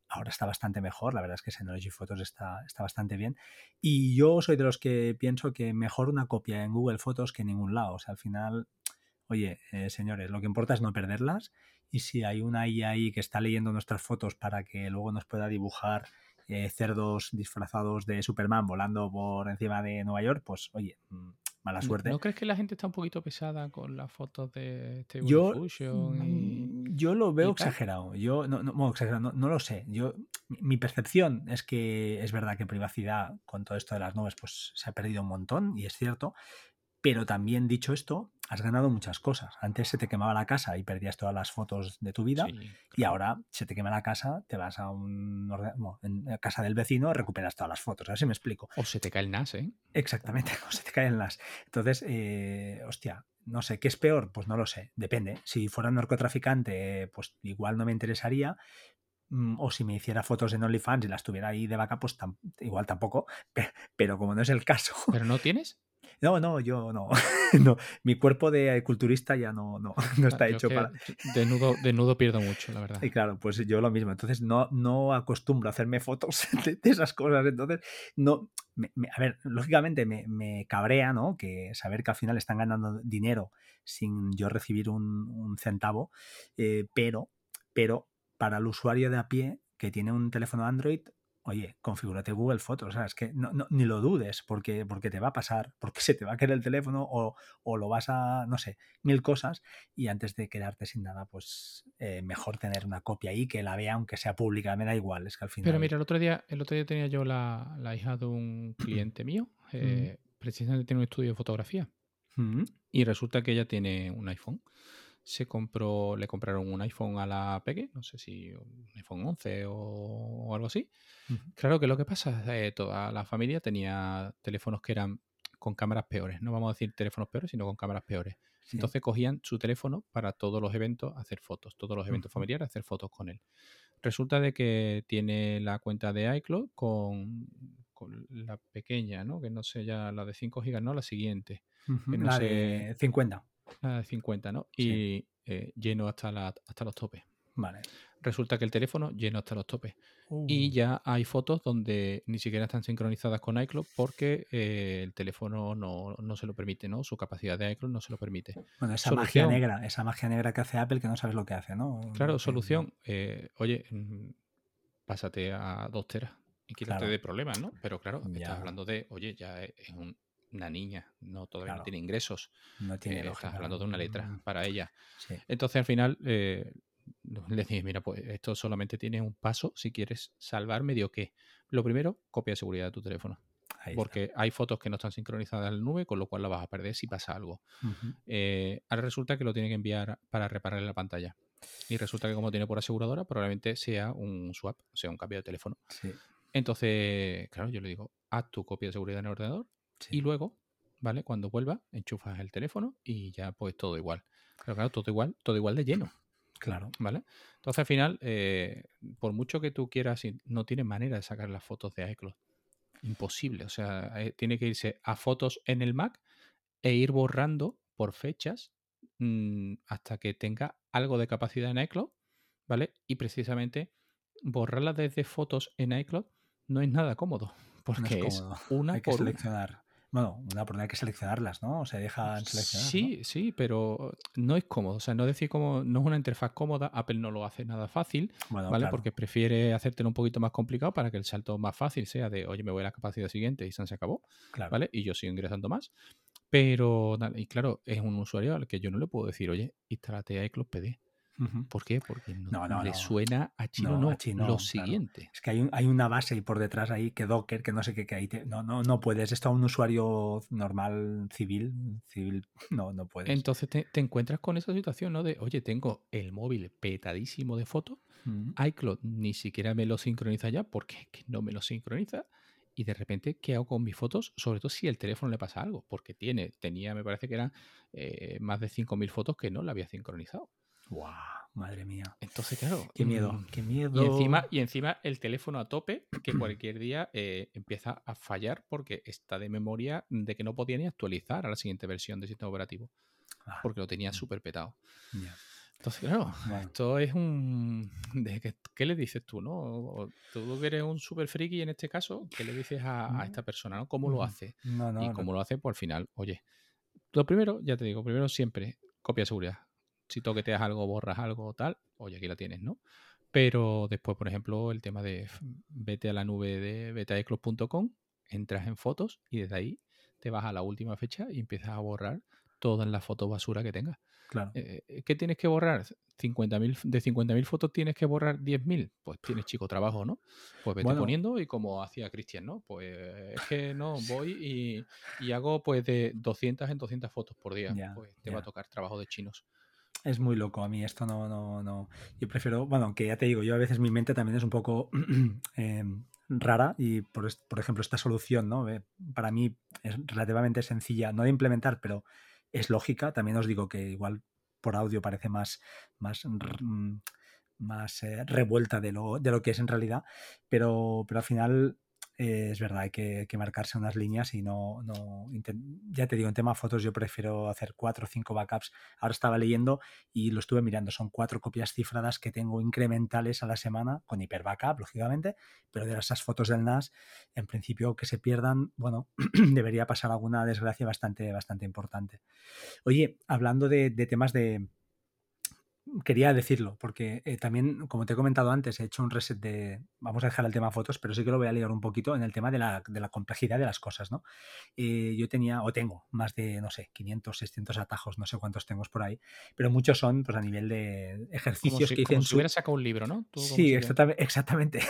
ahora está bastante mejor, la verdad es que Synology Photos está, está bastante bien. Y yo soy de los que pienso que mejor una copia en Google Fotos que en ningún lado. O sea, al final, oye, eh, señores, lo que importa es no perderlas. Y si hay una IA ahí que está leyendo nuestras fotos para que luego nos pueda dibujar eh, cerdos disfrazados de Superman volando por encima de Nueva York, pues oye, mm, mala suerte. ¿No, crees que la gente está un poquito pesada con las fotos de Stable yo, mm, Yo lo veo exagerado. Yo no, no, exagerado, no, lo sé. Yo, mi percepción es que es verdad que privacidad con todo esto de las nubes pues se ha perdido un montón y es cierto, pero también dicho esto, has ganado muchas cosas. Antes se te quemaba la casa y perdías todas las fotos de tu vida y ahora se te quema la casa, te vas a un en la casa del vecino, recuperas todas las fotos. Así me explico. O se te cae el NAS, ¿eh? Exactamente, o se te cae el NAS. Entonces, eh, hostia, no sé, ¿qué es peor? Pues no lo sé, depende. Si fuera un narcotraficante, pues igual no me interesaría, mm, o si me hiciera fotos en OnlyFans y las tuviera ahí de vaca, pues igual tampoco, pero, como no es el caso. ¿Pero no tienes? No, no, yo no. no. Mi cuerpo de culturista ya no, no, no está hecho para. De nudo, de nudo pierdo mucho, la verdad. Y claro, pues yo lo mismo. Entonces no, no acostumbro a hacerme fotos de, esas cosas. Entonces, no. a ver, lógicamente me, me, cabrea, ¿no? Que saber que al final están ganando dinero sin yo recibir un, un centavo. Eh, pero, pero para el usuario de a pie que tiene un teléfono Android, oye, configúrate Google Fotos, o sea, es que no, ni lo dudes porque, porque te va a pasar, porque se te va a caer el teléfono o, lo vas a, no sé, mil cosas y antes de quedarte sin nada, pues eh, mejor tener una copia ahí que la vea aunque sea pública, me da igual, es que al final... Pero mira, el otro día, el otro día tenía yo la, hija de un cliente mío, eh, precisamente tiene un estudio de fotografía. Y resulta que ella tiene un iPhone se compró, le compraron un iPhone a la Peque, no sé si un iPhone 11 o, algo así. Claro que lo que pasa es que toda la familia tenía teléfonos que eran con cámaras peores. No vamos a decir teléfonos peores, sino con cámaras peores. Entonces cogían su teléfono para todos los eventos hacer fotos, todos los eventos familiares hacer fotos con él. Resulta de que tiene la cuenta de iCloud con, la pequeña, ¿no? Que no sé ya la de 5 GB, no, la siguiente. 50. La de 50, ¿no? Y eh, lleno hasta, la, hasta los topes. Vale. Resulta que el teléfono lleno hasta los topes. Y uh. ya hay fotos donde ni siquiera están sincronizadas con iCloud porque eh, el teléfono no, se lo permite, ¿no? Su capacidad de iCloud no se lo permite. Bueno, esa magia negra, esa magia negra que hace Apple que no sabes lo que hace, ¿no? Claro, solución. Eh, oye, mm, pásate a dos teras y quítate de problemas, ¿no? Pero claro, estás hablando de, oye, ya es un, una niña, no todavía no tiene ingresos. No tiene eh, estás hablando de una letra mm. para ella. Entonces al final eh, le dije, mira, pues esto solamente tiene un paso si quieres salvar medio que. Lo primero, copia de seguridad de tu teléfono. porque hay fotos que no están sincronizadas en la nube, con lo cual la vas a perder si pasa algo. Eh, ahora resulta que lo tiene que enviar para reparar la pantalla. Y resulta que como tiene por aseguradora, probablemente sea un swap, o sea, un cambio de teléfono. Entonces, claro, yo le digo, haz tu copia de seguridad en el ordenador, y luego, ¿vale? Cuando vuelva, enchufas el teléfono y ya pues todo igual. Pero claro, todo igual, todo igual de lleno. Claro. ¿Vale? Entonces al final, eh, por mucho que tú quieras, no tiene manera de sacar las fotos de iCloud. Imposible. O sea, eh, tiene que irse a fotos en el Mac e ir borrando por fechas mm, hasta que tenga algo de capacidad en iCloud, ¿vale? Y precisamente borrarla desde fotos en iCloud no es nada cómodo, porque es, una hay que seleccionar. Bueno, una por hay que seleccionarlas, ¿no? O se dejan seleccionar. Sí, sí, pero no es cómodo. O sea, no decir como no es una interfaz cómoda. Apple no lo hace nada fácil, ¿vale? Porque prefiere hacértelo un poquito más complicado para que el salto más fácil sea de, oye, me voy a la capacidad siguiente y se acabó, ¿vale? Y yo sigo ingresando más. Pero, y claro, es un usuario al que yo no le puedo decir, oye, instálate iCloud PD. ¿Por qué? Porque no, le suena a chino, no, lo siguiente. Es que hay, hay, una base ahí por detrás ahí que Docker, que no sé qué, que ahí no, no, no puedes. Esto a un usuario normal, civil, civil, no, no puedes. Entonces te, encuentras con esa situación, ¿no? De, oye, tengo el móvil petadísimo de fotos, iCloud ni siquiera me lo sincroniza ya porque no me lo sincroniza y de repente, ¿qué hago con mis fotos? Sobre todo si el teléfono le pasa algo, porque tiene, tenía, me parece que eran eh, más de 5.000 fotos que no la había sincronizado. ¡Wow! Madre mía. Entonces, claro. Qué miedo, mm, qué miedo. Y encima, y encima el teléfono a tope, que cualquier día eh, empieza a fallar porque está de memoria de que no podía ni actualizar a la siguiente versión del sistema operativo. Ah, porque lo tenía mm. súper petado. Entonces, claro, esto es un... ¿Qué, le dices tú, no? Tú que eres un super friki en este caso, ¿qué le dices a, esta persona, no? ¿Cómo lo hace? y cómo lo hace, pues al final, oye, lo primero, ya te digo, primero siempre, copia de seguridad. Si toqueteas algo, borras algo, tal, oye, aquí la tienes, ¿no? Pero después, por ejemplo, el tema de vete a la nube de betaeclos.com, entras en fotos y desde ahí te vas a la última fecha y empiezas a borrar todas las fotos basura que tengas. Claro. Eh, eh, ¿Qué tienes que borrar? 50.000 de 50.000 fotos tienes que borrar 10.000. Pues tienes chico trabajo, ¿no? Pues vete poniendo y como hacía Cristian, ¿no? Pues es que no, voy y, hago pues de 200 en 200 fotos por día. pues te va a tocar trabajo de chinos. Es muy loco a mí, esto no, no, no. Yo prefiero, bueno, aunque ya te digo, yo a veces mi mente también es un poco em, rara y por, por, ejemplo esta solución, ¿no? para mí es relativamente sencilla, no de implementar, pero es lógica. También os digo que igual por audio parece más, más, mm, más eh, revuelta de lo, de lo que es en realidad, pero, pero al final eh, es verdad, hay que, marcarse unas líneas y no, no ya te digo, en tema fotos yo prefiero hacer cuatro o cinco backups. Ahora estaba leyendo y lo estuve mirando, son cuatro copias cifradas que tengo incrementales a la semana, con hiper backup, lógicamente, pero de esas fotos del NAS, en principio que se pierdan, bueno, debería pasar alguna desgracia bastante, bastante importante. Oye, hablando de temas de, quería decirlo, porque eh, también, como te he comentado antes, he hecho un reset de. Vamos a dejar el tema fotos, pero sí que lo voy a ligar un poquito en el tema de la, de la complejidad de las cosas, ¿no? Eh, yo tenía, o tengo, más de, no sé, 500, 600 atajos, no sé cuántos tengo por ahí, pero muchos son pues a nivel de ejercicios que dicen. Como si hubiera sacado un libro, ¿no? sí, exactamente.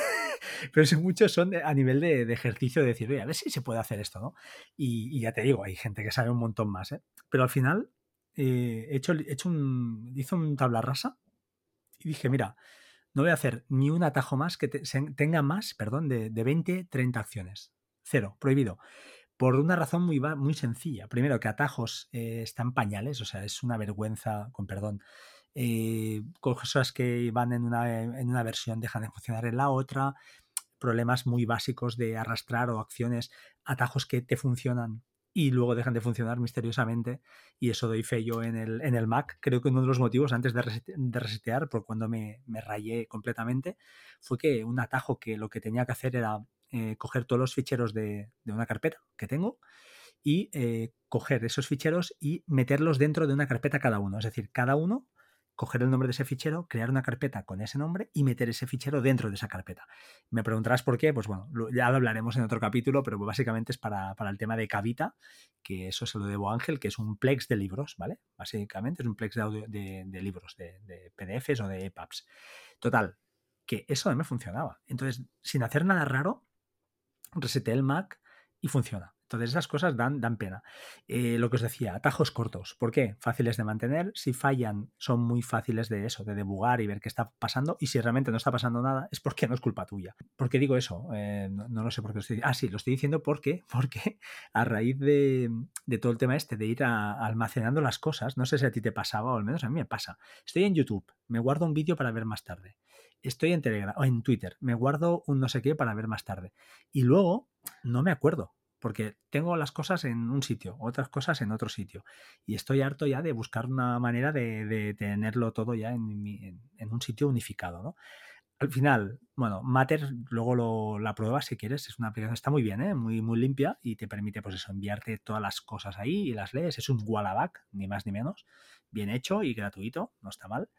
pero muchos son a nivel de, ejercicio de decir, oye, a ver si se puede hacer esto, ¿no? Y, y ya te digo, hay gente que sabe un montón más, ¿eh? Pero al final eh, he hecho, hecho un, un tabla rasa y dije, mira, no voy a hacer ni un atajo más que tenga más, perdón, de, de 20, 30 acciones. Cero, prohibido. Por una razón muy, muy sencilla. Primero, que atajos eh, están pañales, o sea, es una vergüenza, con perdón. Eh, cosas que van en una, en una versión dejan de funcionar en la otra. Problemas muy básicos de arrastrar o acciones, atajos que te funcionan y luego dejan de funcionar misteriosamente y eso doy fe yo en el, en el Mac. Creo que uno de los motivos antes de, resetear, por cuando me, me, rayé completamente, fue que un atajo que lo que tenía que hacer era eh, coger todos los ficheros de, de, una carpeta que tengo y eh, coger esos ficheros y meterlos dentro de una carpeta cada uno. Es decir, cada uno coger el nombre de ese fichero, crear una carpeta con ese nombre y meter ese fichero dentro de esa carpeta. Me preguntarás por qué, pues bueno, ya lo hablaremos en otro capítulo, pero básicamente es para, el tema de Cavita, que eso se lo debo a Ángel, que es un plex de libros, ¿vale? Básicamente es un plex de, audio, de, libros, de, PDFs o de EPUBs. Total, que eso no me funcionaba. Entonces, sin hacer nada raro, reseté el Mac y funciona. Entonces esas cosas dan, dan pena. Eh, lo que os decía, atajos cortos. ¿Por qué? Fáciles de mantener. Si fallan, son muy fáciles de eso, de debugar y ver qué está pasando. Y si realmente no está pasando nada, es porque no es culpa tuya. ¿Por qué digo eso? Eh, no, lo sé por qué lo estoy diciendo. Ah, sí, lo estoy diciendo porque, porque a raíz de, todo el tema este de ir almacenando las cosas, no sé si a ti te pasaba o al menos a mí me pasa. Estoy en YouTube, me guardo un vídeo para ver más tarde. Estoy en Telegram o en Twitter, me guardo un no sé qué para ver más tarde. Y luego no me acuerdo porque tengo las cosas en un sitio, otras cosas en otro sitio. Y estoy harto ya de buscar una manera de, tenerlo todo ya en, un sitio unificado, ¿no? Al final, bueno, Matter, luego lo, la pruebas si quieres, es una aplicación, está muy bien, ¿eh? muy, muy limpia y te permite, pues eso, enviarte todas las cosas ahí y las lees. Es un Wallaback, ni más ni menos, bien hecho y gratuito, no está mal.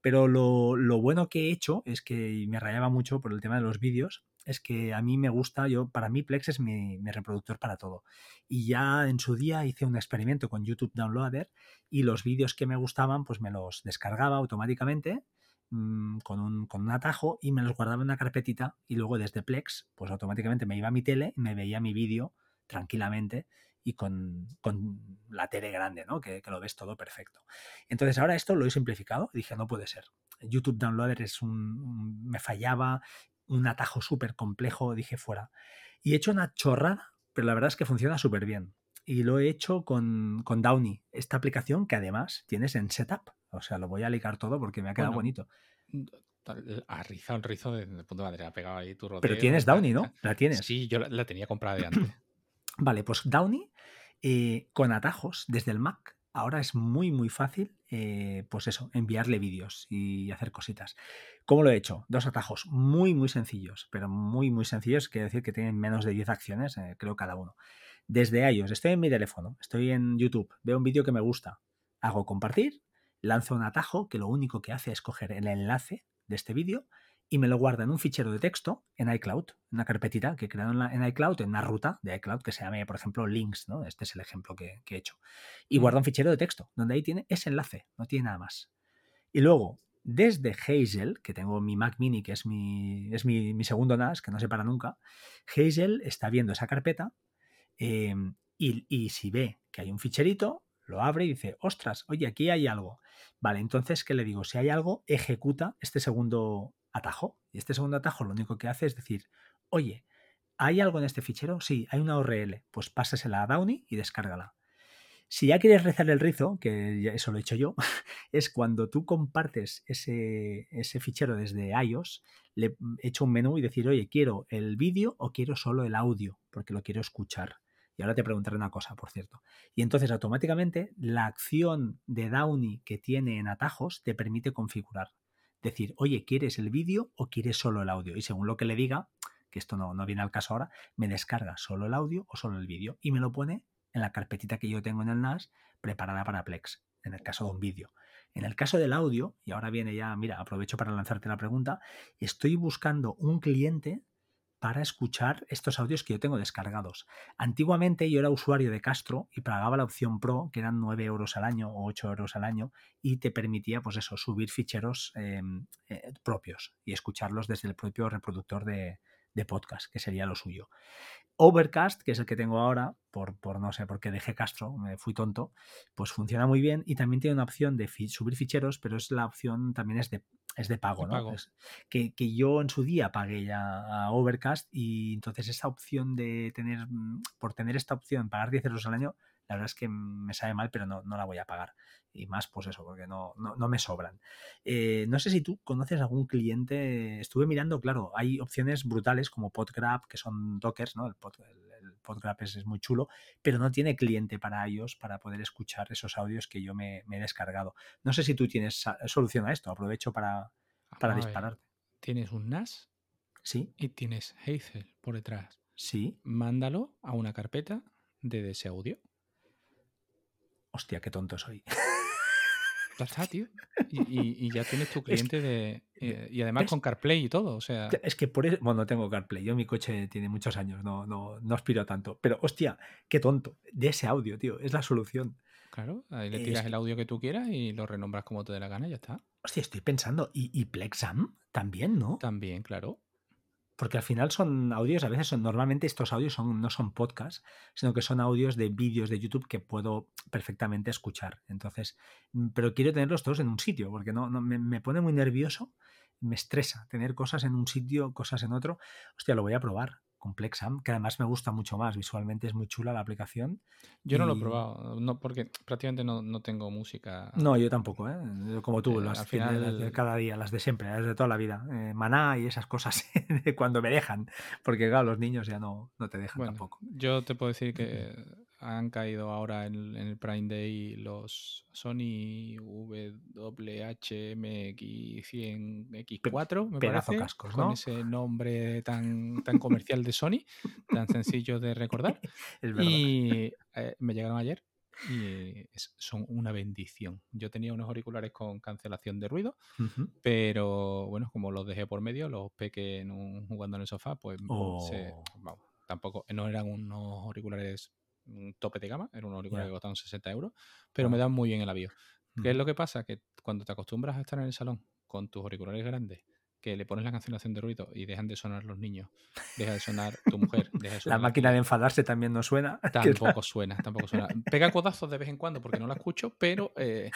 Pero lo, lo bueno que he hecho es que me rayaba mucho por el tema de los vídeos, es que a mí me gusta, yo para mí Plex es mi, reproductor para todo. Y ya en su día hice un experimento con YouTube Downloader y los vídeos que me gustaban pues me los descargaba automáticamente mm, con, un, con un atajo y me los guardaba en una carpetita y luego desde Plex pues automáticamente me iba a mi tele y me veía mi vídeo tranquilamente y con, la tele grande, ¿no? Que, lo ves todo perfecto. Entonces ahora esto lo he simplificado dije, no puede ser. YouTube Downloader es un me fallaba un atajo súper complejo, dije fuera. Y he hecho una chorrada, pero la verdad es que funciona súper bien. Y lo he hecho con, con, Downy, esta aplicación que además tienes en Setup. O sea, lo voy a ligar todo porque me ha quedado bonito. Ha rizado un rizo de, punto de madera, ha pegado ahí tu rodeo. Pero tienes Downy, ¿no? La tienes. Sí, yo la, tenía comprada de antes. vale, pues Downy eh, con atajos desde el Mac ahora es muy, muy fácil, eh, pues eso, enviarle vídeos y hacer cositas. ¿Cómo lo he hecho? Dos atajos muy, muy sencillos, pero muy, muy sencillos, quiere decir que tienen menos de 10 acciones, eh, creo, cada uno. Desde ellos, estoy en mi teléfono, estoy en YouTube, veo un vídeo que me gusta, hago compartir, lanzo un atajo que lo único que hace es coger el enlace de este vídeo y me lo guarda en un fichero de texto en iCloud, una carpetita que he creado en, iCloud, en una ruta de iCloud que se llame, por ejemplo, links, ¿no? Este es el ejemplo que, he hecho. Y guarda un fichero de texto, donde ahí tiene ese enlace, no tiene nada más. Y luego, desde Hazel, que tengo mi Mac Mini, que es mi, es mi, segundo NAS, que no se para nunca, Hazel está viendo esa carpeta em, y, y si ve que hay un ficherito, lo abre y dice, ostras, oye, aquí hay algo. Vale, entonces, ¿qué le digo? Si hay algo, ejecuta este segundo atajo. Y este segundo atajo lo único que hace es decir, oye, ¿hay algo en este fichero? Sí, hay una URL. Pues pásasela a Downy y descárgala. Si ya quieres rezar el rizo, que eso lo he hecho yo, es cuando tú compartes ese, ese fichero desde iOS, le echo un menú y decir, oye, quiero el vídeo o quiero solo el audio, porque lo quiero escuchar. Y ahora te preguntaré una cosa, por cierto. Y entonces automáticamente la acción de Downy que tiene en atajos te permite configurar decir, oye, ¿quieres el vídeo o quieres solo el audio? Y según lo que le diga, que esto no, no viene al caso ahora, me descarga solo el audio o solo el vídeo y me lo pone en la carpetita que yo tengo en el NAS preparada para Plex, en el caso de un vídeo. En el caso del audio, y ahora viene ya, mira, aprovecho para lanzarte la pregunta, estoy buscando un cliente para escuchar estos audios que yo tengo descargados. Antiguamente yo era usuario de Castro y pagaba la opción Pro, que eran 9 euros al año o 8 euros al año, y te permitía, pues eso, subir ficheros em, eh, propios y escucharlos desde el propio reproductor de, de podcast, que sería lo suyo. Overcast, que es el que tengo ahora, por, por, no sé por qué dejé Castro, me fui tonto, pues funciona muy bien y también tiene una opción de subir ficheros, pero es la opción también es de, es de pago, ¿no? que, que, yo en su día pagué ya a Overcast y entonces esa opción de tener, mm, por tener esta opción, pagar 10 euros al año, la verdad es que me sabe mal, pero no, no la voy a pagar. Y más, pues eso, porque no, no, me sobran. Eh, no sé si tú conoces algún cliente. Estuve mirando, claro, hay opciones brutales como PodGrab, que son dockers, ¿no? El, PodGrab es, muy chulo, pero no tiene cliente para ellos para poder escuchar esos audios que yo me, he descargado. No sé si tú tienes solución a esto, aprovecho para, para dispararte. Tienes un NAS. Sí. Y tienes Hazel por detrás. Sí. Mándalo a una carpeta de ese audio hostia, qué tonto soy. Ya está, tío. Y, ya tienes tu cliente de. Eh, y además con CarPlay y todo. O sea. Es que por eso. Bueno, no tengo CarPlay. Yo mi coche tiene muchos años, no, no, no aspiro tanto. Pero hostia, qué tonto. De ese audio, tío. Es la solución. Claro, ahí le tiras el audio que tú quieras y lo renombras como te dé la gana y ya está. Hostia, estoy pensando. ¿Y, y Plexam también, no? También, claro. Porque al final son audios, a veces son, normalmente estos audios son, no son podcasts, sino que son audios de vídeos de YouTube que puedo perfectamente escuchar. Entonces, mm, pero quiero tenerlos todos en un sitio, porque no, no me, pone muy nervioso, me estresa tener cosas en un sitio, cosas en otro. Hostia, lo voy a probar. Complexam, que además me gusta mucho más. Visualmente es muy chula la aplicación. Yo no lo he probado, no, porque prácticamente no, no tengo música. No, yo tampoco, ¿eh? como tú, eh, las al final de cada día, las de siempre, las de toda la vida. Eh, maná y esas cosas cuando me dejan, porque claro, los niños ya no, no te dejan tampoco. Yo te puedo decir que han caído ahora en, el Prime Day los Sony WHMX100X4, me parece, cascos, con ese nombre tan, tan comercial de Sony, tan sencillo de recordar. y eh, me llegaron ayer y son una bendición. Yo tenía unos auriculares con cancelación de ruido, pero bueno, como los dejé por medio, los pequé jugando en el sofá, pues oh. vamos, tampoco, no eran unos auriculares un tope de gama, era un auricular que costaban 60 euros, pero me dan muy bien el avión. ¿Qué es lo que pasa? Que cuando te acostumbras a estar en el salón con tus auriculares grandes, que le pones la cancelación de ruido y dejan de sonar los niños, deja de sonar tu mujer, deja de sonar La máquina de enfadarse también no suena. Tampoco suena, tampoco suena. Pega codazos de vez en cuando porque no la escucho, pero eh,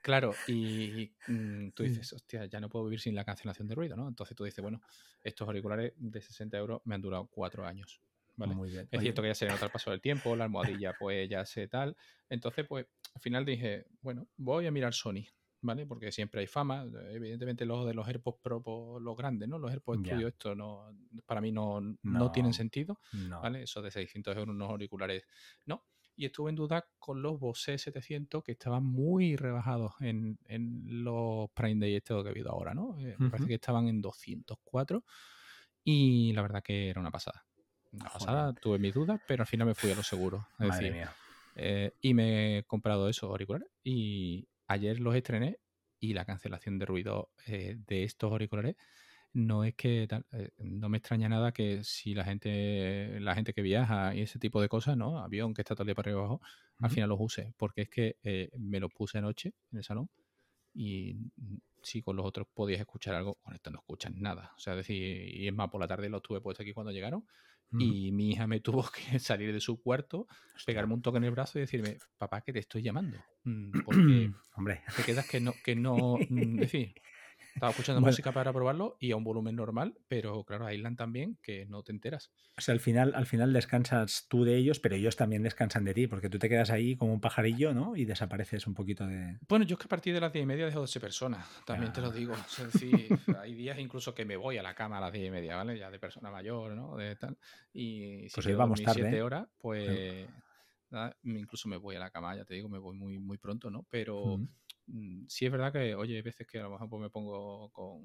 claro, y, mm, tú dices, hostia, ya no puedo vivir sin la cancelación de ruido, ¿no? Entonces tú dices, bueno, estos auriculares de 60 euros me han durado cuatro años. Muy bien. Es cierto que ya se nota el paso del tiempo, la almohadilla pues ya sé tal. Entonces, pues al final dije, bueno, voy a mirar Sony, ¿vale? Porque siempre hay fama. Evidentemente los de los AirPods Pro, pues, los grandes, ¿no? Los AirPods Studio, esto no, para mí no, no, tienen sentido, ¿vale? Eso de 600 euros unos auriculares, no. Y estuve en duda con los Bose 700 que estaban muy rebajados en, en los Prime Day este que ha habido ahora, ¿no? Eh, me parece que estaban en 204 y la verdad que era una pasada tuve mis dudas, pero al final me fui a lo seguro. Eh, y me he comprado eso, auriculares. Y ayer los estrené y la cancelación de ruido eh, de estos auriculares no es que eh, no me extraña nada que si la gente la gente que viaja y ese tipo de cosas, ¿no? Avión que está todo el día para arriba abajo, al final los use. Porque es que me los puse anoche en el salón y si con los otros podías escuchar algo, con esto no escuchan nada. O sea, decir, y es más, por la tarde los tuve puestos aquí cuando llegaron y mi hija me tuvo que salir de su cuarto, pegarme un toque en el brazo y decirme, papá, que te estoy llamando. Mm, porque Hombre. te quedas que no, que no, mm, decir, estaba escuchando música para probarlo y a un volumen normal, pero claro, aislan también que no te enteras. O sea, al final, al final descansas tú de ellos, pero ellos también descansan de ti, porque tú te quedas ahí como un pajarillo, ¿no? Y desapareces un poquito de. Bueno, yo es que a partir de las diez y media dejo de ser persona, también te lo digo. Es decir, hay días incluso que me voy a la cama a las diez y media, ¿vale? Ya de persona mayor, ¿no? De tal. Y si pues hoy vamos tarde. siete ¿eh? horas, pues. incluso me voy a la cama, ya te digo, me voy muy, muy pronto, ¿no? Pero. Mm, sí es verdad que, oye, hay veces que a lo mejor pues, me pongo con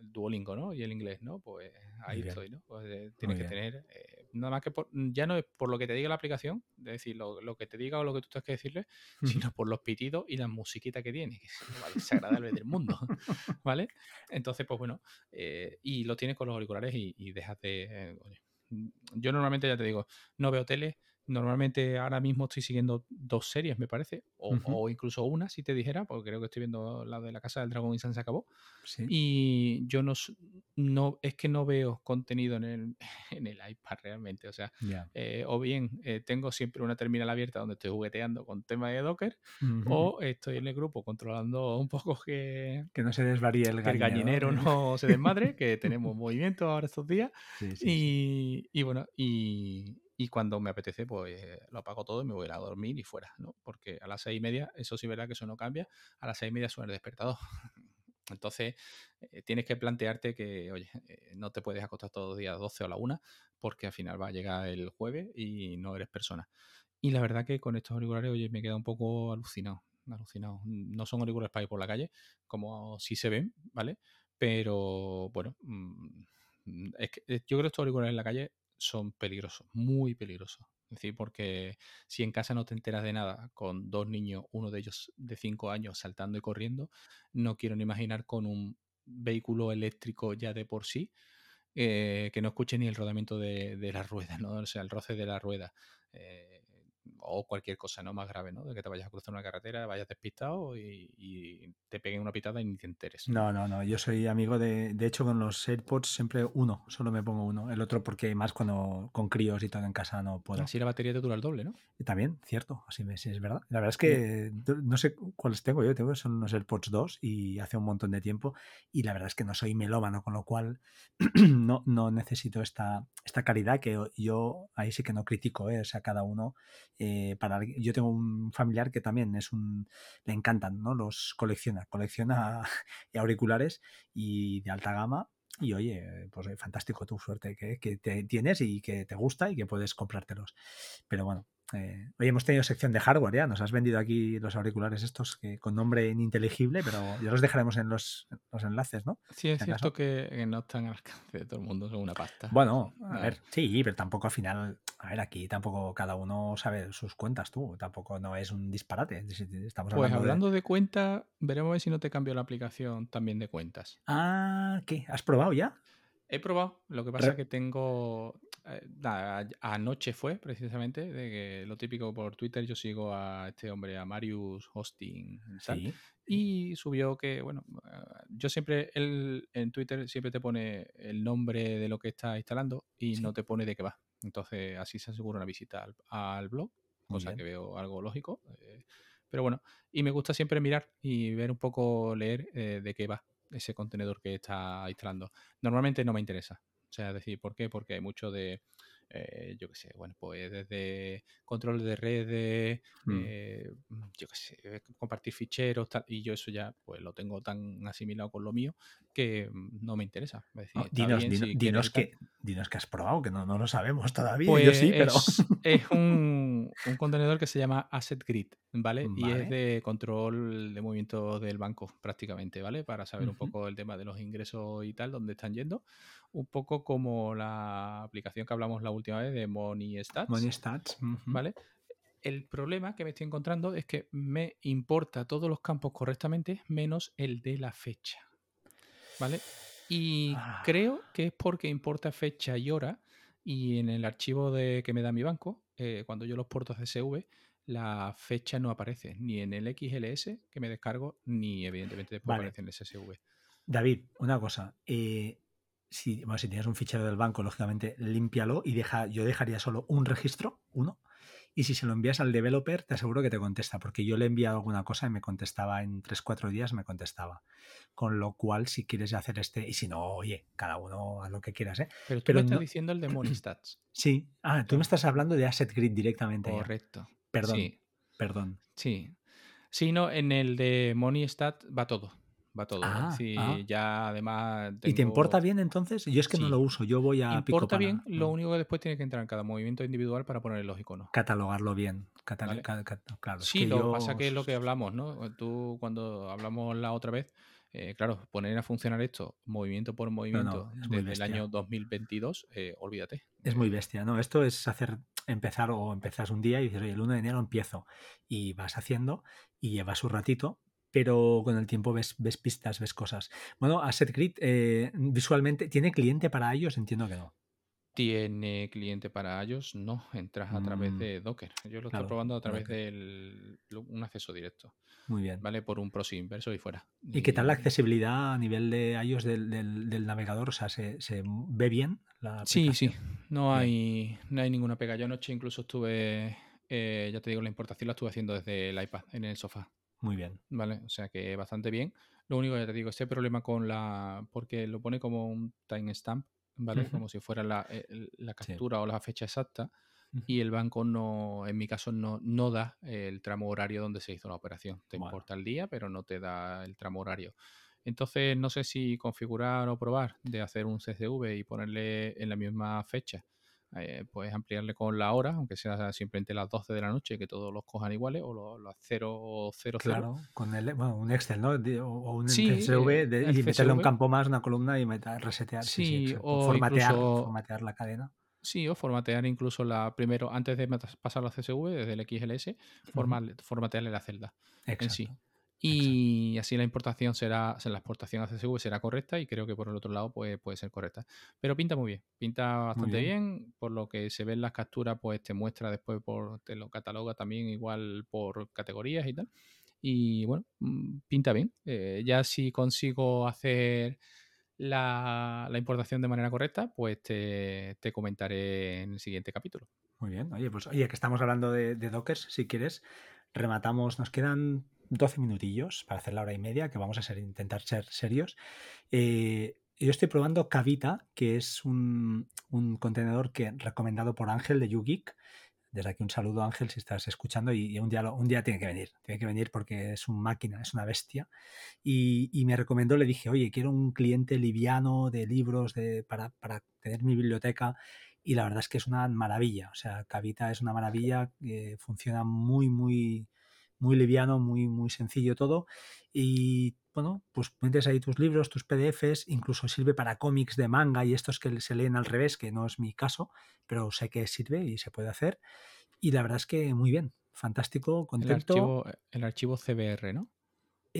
el Duolingo, ¿no? Y el inglés, ¿no? Pues ahí estoy, ¿no? Pues eh, tienes que tener, eh, nada más que por, mm, ya no es por lo que te diga la aplicación, es decir, lo, lo, que te diga o lo que tú tengas que decirle, sino por los pitidos y la musiquita que tiene, que es lo agradable del mundo, ¿vale? Entonces, pues bueno, eh, y lo tienes con los auriculares y, y dejas de, oye, mm, yo normalmente ya te digo, no veo tele, Normalmente ahora mismo estoy siguiendo dos series, me parece, o, incluso una, si te dijera, porque creo que estoy viendo la de la Casa del Dragón y se acabó. Y yo no, no, es que no veo contenido en el, en el iPad realmente. O sea, eh, o bien eh, tengo siempre una terminal abierta donde estoy jugueteando con tema de Docker, o estoy en el grupo controlando un poco que, que no se desvaríe el gallinero, el gallinero no se desmadre, que tenemos movimiento ahora estos días. y, y bueno, y y cuando me apetece, pues lo apago todo y me voy a dormir y fuera, ¿no? Porque a las seis y media, eso sí es verdad que eso no cambia, a las seis y media suena el despertador. Entonces, eh, tienes que plantearte que, oye, eh, no te puedes acostar todos los días a 12 o a la 1, porque al final va a llegar el jueves y no eres persona. Y la verdad que con estos auriculares, oye, me queda un poco alucinado, alucinado. No son auriculares para ir por la calle, como sí se ven, ¿vale? Pero, bueno, mm, es que eh, yo creo que estos auriculares en la calle son peligrosos, muy peligrosos. Es decir, porque si en casa no te enteras de nada con dos niños, uno de ellos de cinco años saltando y corriendo, no quiero ni imaginar con un vehículo eléctrico ya de por sí, eh, que no escuche ni el rodamiento de, de las ruedas, ¿no? O sea, el roce de la rueda. Eh, o cualquier cosa, ¿no? Más grave, ¿no? De que te vayas a cruzar una carretera, vayas despistado y, te peguen una pitada y ni te enteres. No, no, no. Yo soy amigo de. De hecho, con los AirPods siempre uno, solo me pongo uno. El otro, porque más cuando con críos y todo en casa no puedo. Así la batería te dura el doble, ¿no? Y también, cierto, así es verdad. La verdad es que no sé cuáles tengo yo, tengo son unos AirPods 2 y hace un montón de tiempo. Y la verdad es que no soy melómano, con lo cual no, no necesito esta, esta calidad que yo ahí sí que no critico, ¿eh? o sea, cada uno. Eh, para, yo tengo un familiar que también es un. le encantan, ¿no? Los colecciona, colecciona auriculares y de alta gama y oye, pues fantástico tu suerte que, que, te tienes y que te gusta y que puedes comprártelos. Pero bueno, eh, hoy hemos tenido sección de hardware, ya nos has vendido aquí los auriculares estos que, con nombre ininteligible, pero ya los dejaremos en los, los enlaces, ¿no? Sí, es cierto que, no están al alcance de todo el mundo, son una pasta. Bueno, a ver, sí, pero tampoco al final, a ver, aquí tampoco cada uno sabe sus cuentas tú, tampoco no es un disparate. Estamos pues hablando, de... cuenta, veremos a ver si no te cambio la aplicación también de cuentas. Ah, ¿qué? ¿Has probado ya? He probado, lo que pasa es que tengo eh, anoche fue precisamente, de que lo típico por Twitter, yo sigo a este hombre, a Marius Hosting, y subió que, bueno, ah, yo siempre, él en Twitter siempre te pone el nombre de lo que está instalando y no te pone de qué va. Entonces así se asegura una visita al, blog, cosa que veo algo lógico. Eh, pero bueno, y me gusta siempre mirar y ver un poco, leer eh, de qué va ese contenedor que está instalando. Normalmente no me interesa. O sea, decir, ¿por qué? Porque hay mucho de, eh, yo qué sé, bueno, pues desde control de redes, mm. eh, yo qué sé, compartir ficheros, tal, y yo eso ya pues lo tengo tan asimilado con lo mío que mm, no me interesa. dinos, dinos, que, dinos que has probado, que no, no lo sabemos todavía. yo sí, pero... Es, es un, un, contenedor que se llama Asset Grid, ¿vale? Y es de control de movimiento del banco prácticamente, ¿vale? Para saber un poco el tema de los ingresos y tal, dónde están yendo un poco como la aplicación que hablamos la última vez de Money Stats. Money Stats. ¿Vale? El problema que me estoy encontrando es que me importa todos los campos correctamente menos el de la fecha. ¿Vale? Y ah. creo que es porque importa fecha y hora y en el archivo de, que me da mi banco, eh, cuando yo los porto a CSV, la fecha no aparece ni en el XLS que me descargo, ni evidentemente después aparece en el SSV. David, una cosa. Eh, si, si tienes un fichero del banco, lógicamente límpialo y deja, yo dejaría solo un registro, uno, y si se lo envías al developer, te aseguro que te contesta, porque yo le he enviado alguna cosa y me contestaba en 3-4 días, me contestaba. Con lo cual, si quieres hacer este, y si no, oye, cada uno haz lo que quieras, ¿eh? Pero tú me estás diciendo el de Monistats. Sí, ah, tú me estás hablando de Asset Grid directamente. Correcto. Perdón, sí. perdón. Sí. Sí, no, en el de Monistat va todo va todo. Ah, ah. ya además. ¿Y te importa bien entonces? Yo es que no lo uso, yo voy a. Importa bien, lo único que después tiene que entrar en cada movimiento individual para poner los iconos. Catalogarlo bien. claro, sí, lo que pasa que es lo que hablamos, ¿no? Tú cuando hablamos la otra vez. Eh, claro, poner a funcionar esto movimiento por movimiento desde el año 2022, eh, olvídate. Es muy bestia, ¿no? Esto es hacer empezar o empezas un día y dices, oye, el 1 de enero empiezo y vas haciendo y llevas un ratito pero con el tiempo ves, ves pistas, ves cosas. Bueno, Asset Grid eh, visualmente, ¿tiene cliente para ellos? Entiendo que no. ¿Tiene cliente para ellos? No, entras a través mm. de Docker. Yo lo estoy probando a través de un acceso directo. Muy bien. ¿Vale? Por un proxy inverso y fuera. ¿Y, qué tal la accesibilidad a nivel de iOS del, navegador? O sea, ¿se, ve bien la Sí, sí. No hay, no hay ninguna pega. Yo anoche incluso estuve, eh, ya te digo, la importación la estuve haciendo desde el iPad en el sofá. Muy bien. Vale, o sea que bastante bien. Lo único que te digo, este problema con la. porque lo pone como un timestamp, ¿vale? Como si fuera la, eh, captura o la fecha exacta. Y el banco no, en mi caso, no, no da el tramo horario donde se hizo la operación. Te importa el día, pero no te da el tramo horario. Entonces, no sé si configurar o probar de hacer un CSV y ponerle en la misma fecha eh, puedes ampliarle con la hora, aunque sea simplemente las 12 de la noche, que todos los cojan iguales, o los, 0 o 0, Claro, con el, bueno, un Excel, ¿no? O un CSV y meterle un campo más, una columna y resetear. Sí, o formatear, formatear la cadena. Sí, o formatear incluso la primero, antes de pasar la CSV, desde el XLS, formatearle la celda en sí. Y así la importación será, o sea, la exportación a CSV será correcta y creo que por el otro lado pues, puede ser correcta. Pero pinta muy bien, pinta bastante bien. Por lo que se ve en las capturas, pues te muestra después por, te lo cataloga también igual por categorías y tal. Y bueno, mm, pinta bien. Eh, ya si consigo hacer la, importación de manera correcta, pues te, comentaré en el siguiente capítulo. Muy bien, oye, pues oye, que estamos hablando de, de Dockers, si quieres, rematamos, nos quedan 12 minutillos para hacer la hora y media, que vamos a ser, intentar ser serios. Eh, yo estoy probando Cavita, que es un, contenedor que recomendado por Ángel de YouGeek. Desde aquí un saludo, Ángel, si estás escuchando. Y, un, día, un día tiene que venir. Tiene que venir porque es una máquina, es una bestia. Y, me recomendó, le dije, oye, quiero un cliente liviano de libros de, para, para tener mi biblioteca y la verdad es que es una maravilla. O sea, Cavita es una maravilla, que funciona muy, muy, muy liviano, muy, muy sencillo todo. Y bueno, pues metes ahí tus libros, tus PDFs, incluso sirve para cómics de manga y estos que se leen al revés, que no es mi caso, pero sé que sirve y se puede hacer. Y la verdad es que muy bien, fantástico, contento. El archivo, el archivo CBR, ¿no?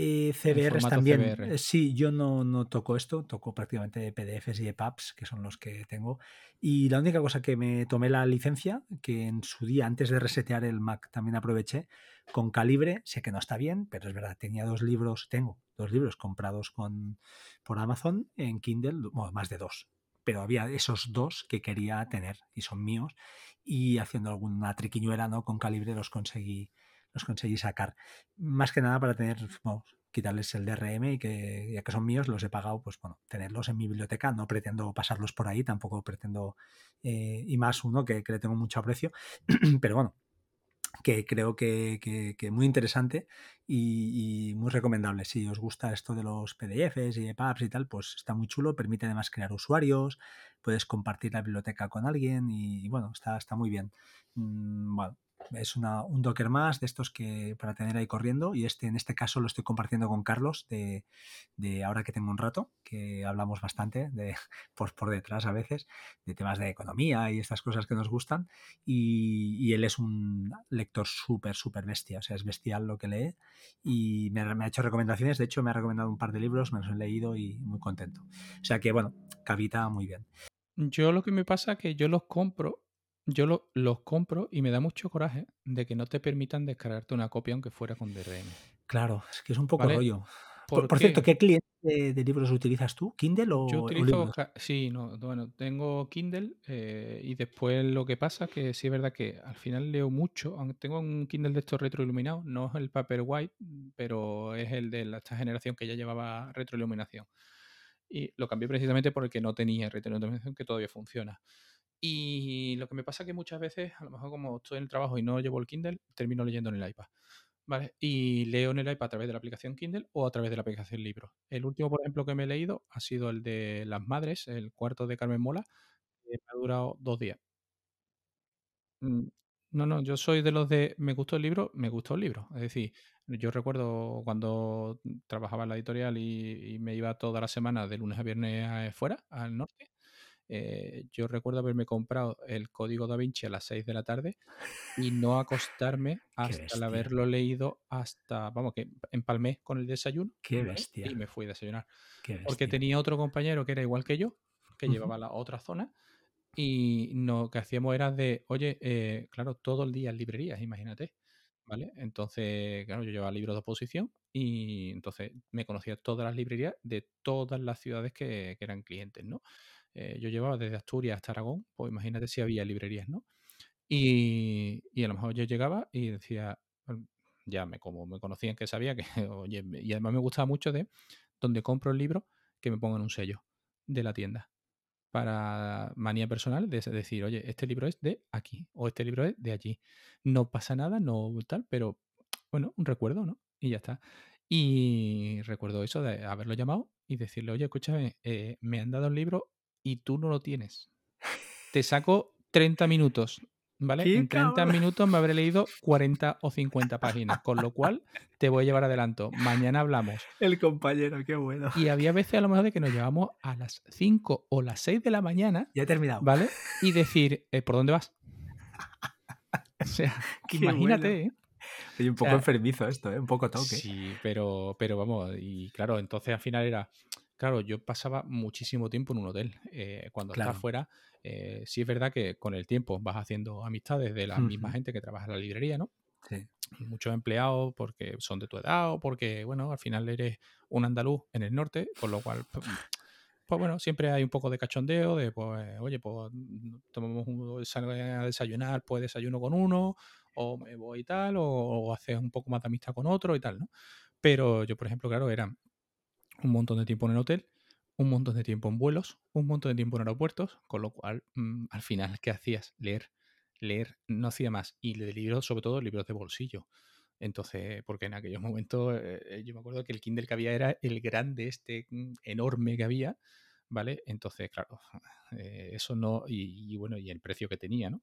Eh, CBRs también. Eh, sí, yo no, no, toco esto, toco prácticamente PDFs y EPUBs, que son los que tengo. Y la única cosa que me tomé la licencia, que en su día, antes de resetear el Mac, también aproveché, con Calibre, sé que no está bien, pero es verdad, tenía dos libros, tengo dos libros comprados con, por Amazon en Kindle, bueno, más de dos, pero había esos dos que quería tener y son míos y haciendo alguna triquiñuela ¿no? con Calibre los conseguí los conseguí sacar. Más que nada para tener, quitarles el DRM y que ya que son míos los he pagado, pues bueno, tenerlos en mi biblioteca. No pretendo pasarlos por ahí, tampoco pretendo, eh, y más uno que, le tengo mucho aprecio, pero bueno, que creo que, que, muy interesante y, muy recomendable. Si os gusta esto de los PDFs y EPUBs y tal, pues está muy chulo. Permite además crear usuarios, puedes compartir la biblioteca con alguien y, bueno, está, está muy bien. Mm, bueno, es una, un Docker más de estos que para tener ahí corriendo y este en este caso lo estoy compartiendo con Carlos de, de ahora que tengo un rato, que hablamos bastante de por, por detrás a veces de temas de economía y estas cosas que nos gustan y, él es un lector súper, súper bestia, o sea, es bestial lo que lee y me, me, ha hecho recomendaciones, de hecho me ha recomendado un par de libros, me los he leído y muy contento. O sea que bueno, Cavita muy bien. Yo lo que me pasa es que yo los compro yo los compro y me da mucho coraje de que no te permitan descargarte una copia aunque fuera con DRM. Claro, es que es un poco rollo. Por, cierto, ¿qué cliente de, libros utilizas tú? ¿Kindle o, Yo utilizo, sí, no, bueno, tengo Kindle eh, y después lo que pasa es que sí es verdad que al final leo mucho, aunque tengo un Kindle de estos retroiluminados, no es el Paperwhite, pero es el de esta generación que ya llevaba retroiluminación. Y lo cambié precisamente porque no tenía retroiluminación que todavía funciona. Y lo que me pasa es que muchas veces, a lo mejor como estoy en el trabajo y no llevo el Kindle, termino leyendo en el iPad. ¿Vale? Y leo en el iPad a través de la aplicación Kindle o a través de la aplicación Libro. El último, por ejemplo, que me he leído ha sido el de Las Madres, el cuarto de Carmen Mola, que me ha durado dos días. Mm, no, no, yo soy de los de me gustó el libro, me gustó el libro. Es decir, yo recuerdo cuando trabajaba en la editorial y, me iba toda la semana de lunes a viernes fuera, al norte, eh, yo recuerdo haberme comprado el código da Vinci a las 6 de la tarde y no acostarme hasta haberlo leído hasta, vamos, que empalmé con el desayuno Qué bestia. y me fui a desayunar. Porque tenía otro compañero que era igual que yo, que llevaba la otra zona y lo que hacíamos era de, oye, eh, claro, todo el día en librerías, imagínate. ¿Vale? Entonces, claro, yo llevaba libros de oposición y entonces me conocía todas las librerías de todas las ciudades que, que eran clientes, ¿no? Eh, yo llevaba desde Asturias hasta Aragón, pues imagínate si había librerías, ¿no? Y, a lo mejor yo llegaba y decía, ya me, como me conocían que sabía que, oye, y además me gustaba mucho de donde compro el libro, que me pongan un sello de la tienda para manía personal de decir, oye, este libro es de aquí o este libro es de allí. No pasa nada, no tal, pero bueno, un recuerdo, ¿no? Y ya está. Y recuerdo eso de haberlo llamado y decirle, oye, escúchame, eh, me han dado el libro y tú no lo tienes. Te saco 30 minutos, ¿vale? En 30 minutos me habré leído 40 o 50 páginas, con lo cual te voy a llevar adelanto. Mañana hablamos. El compañero, qué bueno. Y había veces a lo mejor de que nos llevamos a las 5 o las 6 de la mañana. Ya he terminado. ¿Vale? Y decir, eh, ¿por dónde vas? O sea, imagínate, ¿eh? Oye, un poco enfermizo esto, ¿eh? Un poco toque. Sí, pero, pero vamos, y claro, entonces al final era, claro, yo pasaba muchísimo tiempo en un hotel. Eh, cuando estás fuera, eh, sí es verdad que con el tiempo vas haciendo amistades de la misma gente que trabaja en la librería, ¿no? Sí. Muchos empleados porque son de tu edad o porque, bueno, al final eres un andaluz en el norte, con lo cual pues, pues bueno, siempre hay un poco de cachondeo, de pues, oye, pues tomamos un, salgo a desayunar, pues desayuno con uno, o me voy y tal, o, haces un poco más de amistad con otro y tal, ¿no? Pero yo, por ejemplo, claro, era un montón de tiempo en el hotel, un montón de tiempo en vuelos, un montón de tiempo en aeropuertos, con lo cual, mm, al final, ¿qué hacías? Leer, leer, no hacía más. Y de libros, sobre todo libros de bolsillo. Entonces, porque en aquellos momentos eh, eh, yo me acuerdo que el Kindle que había era el grande, este mm, enorme que había, ¿vale? Entonces, claro, eh, eso no, y, bueno, y el precio que tenía, ¿no?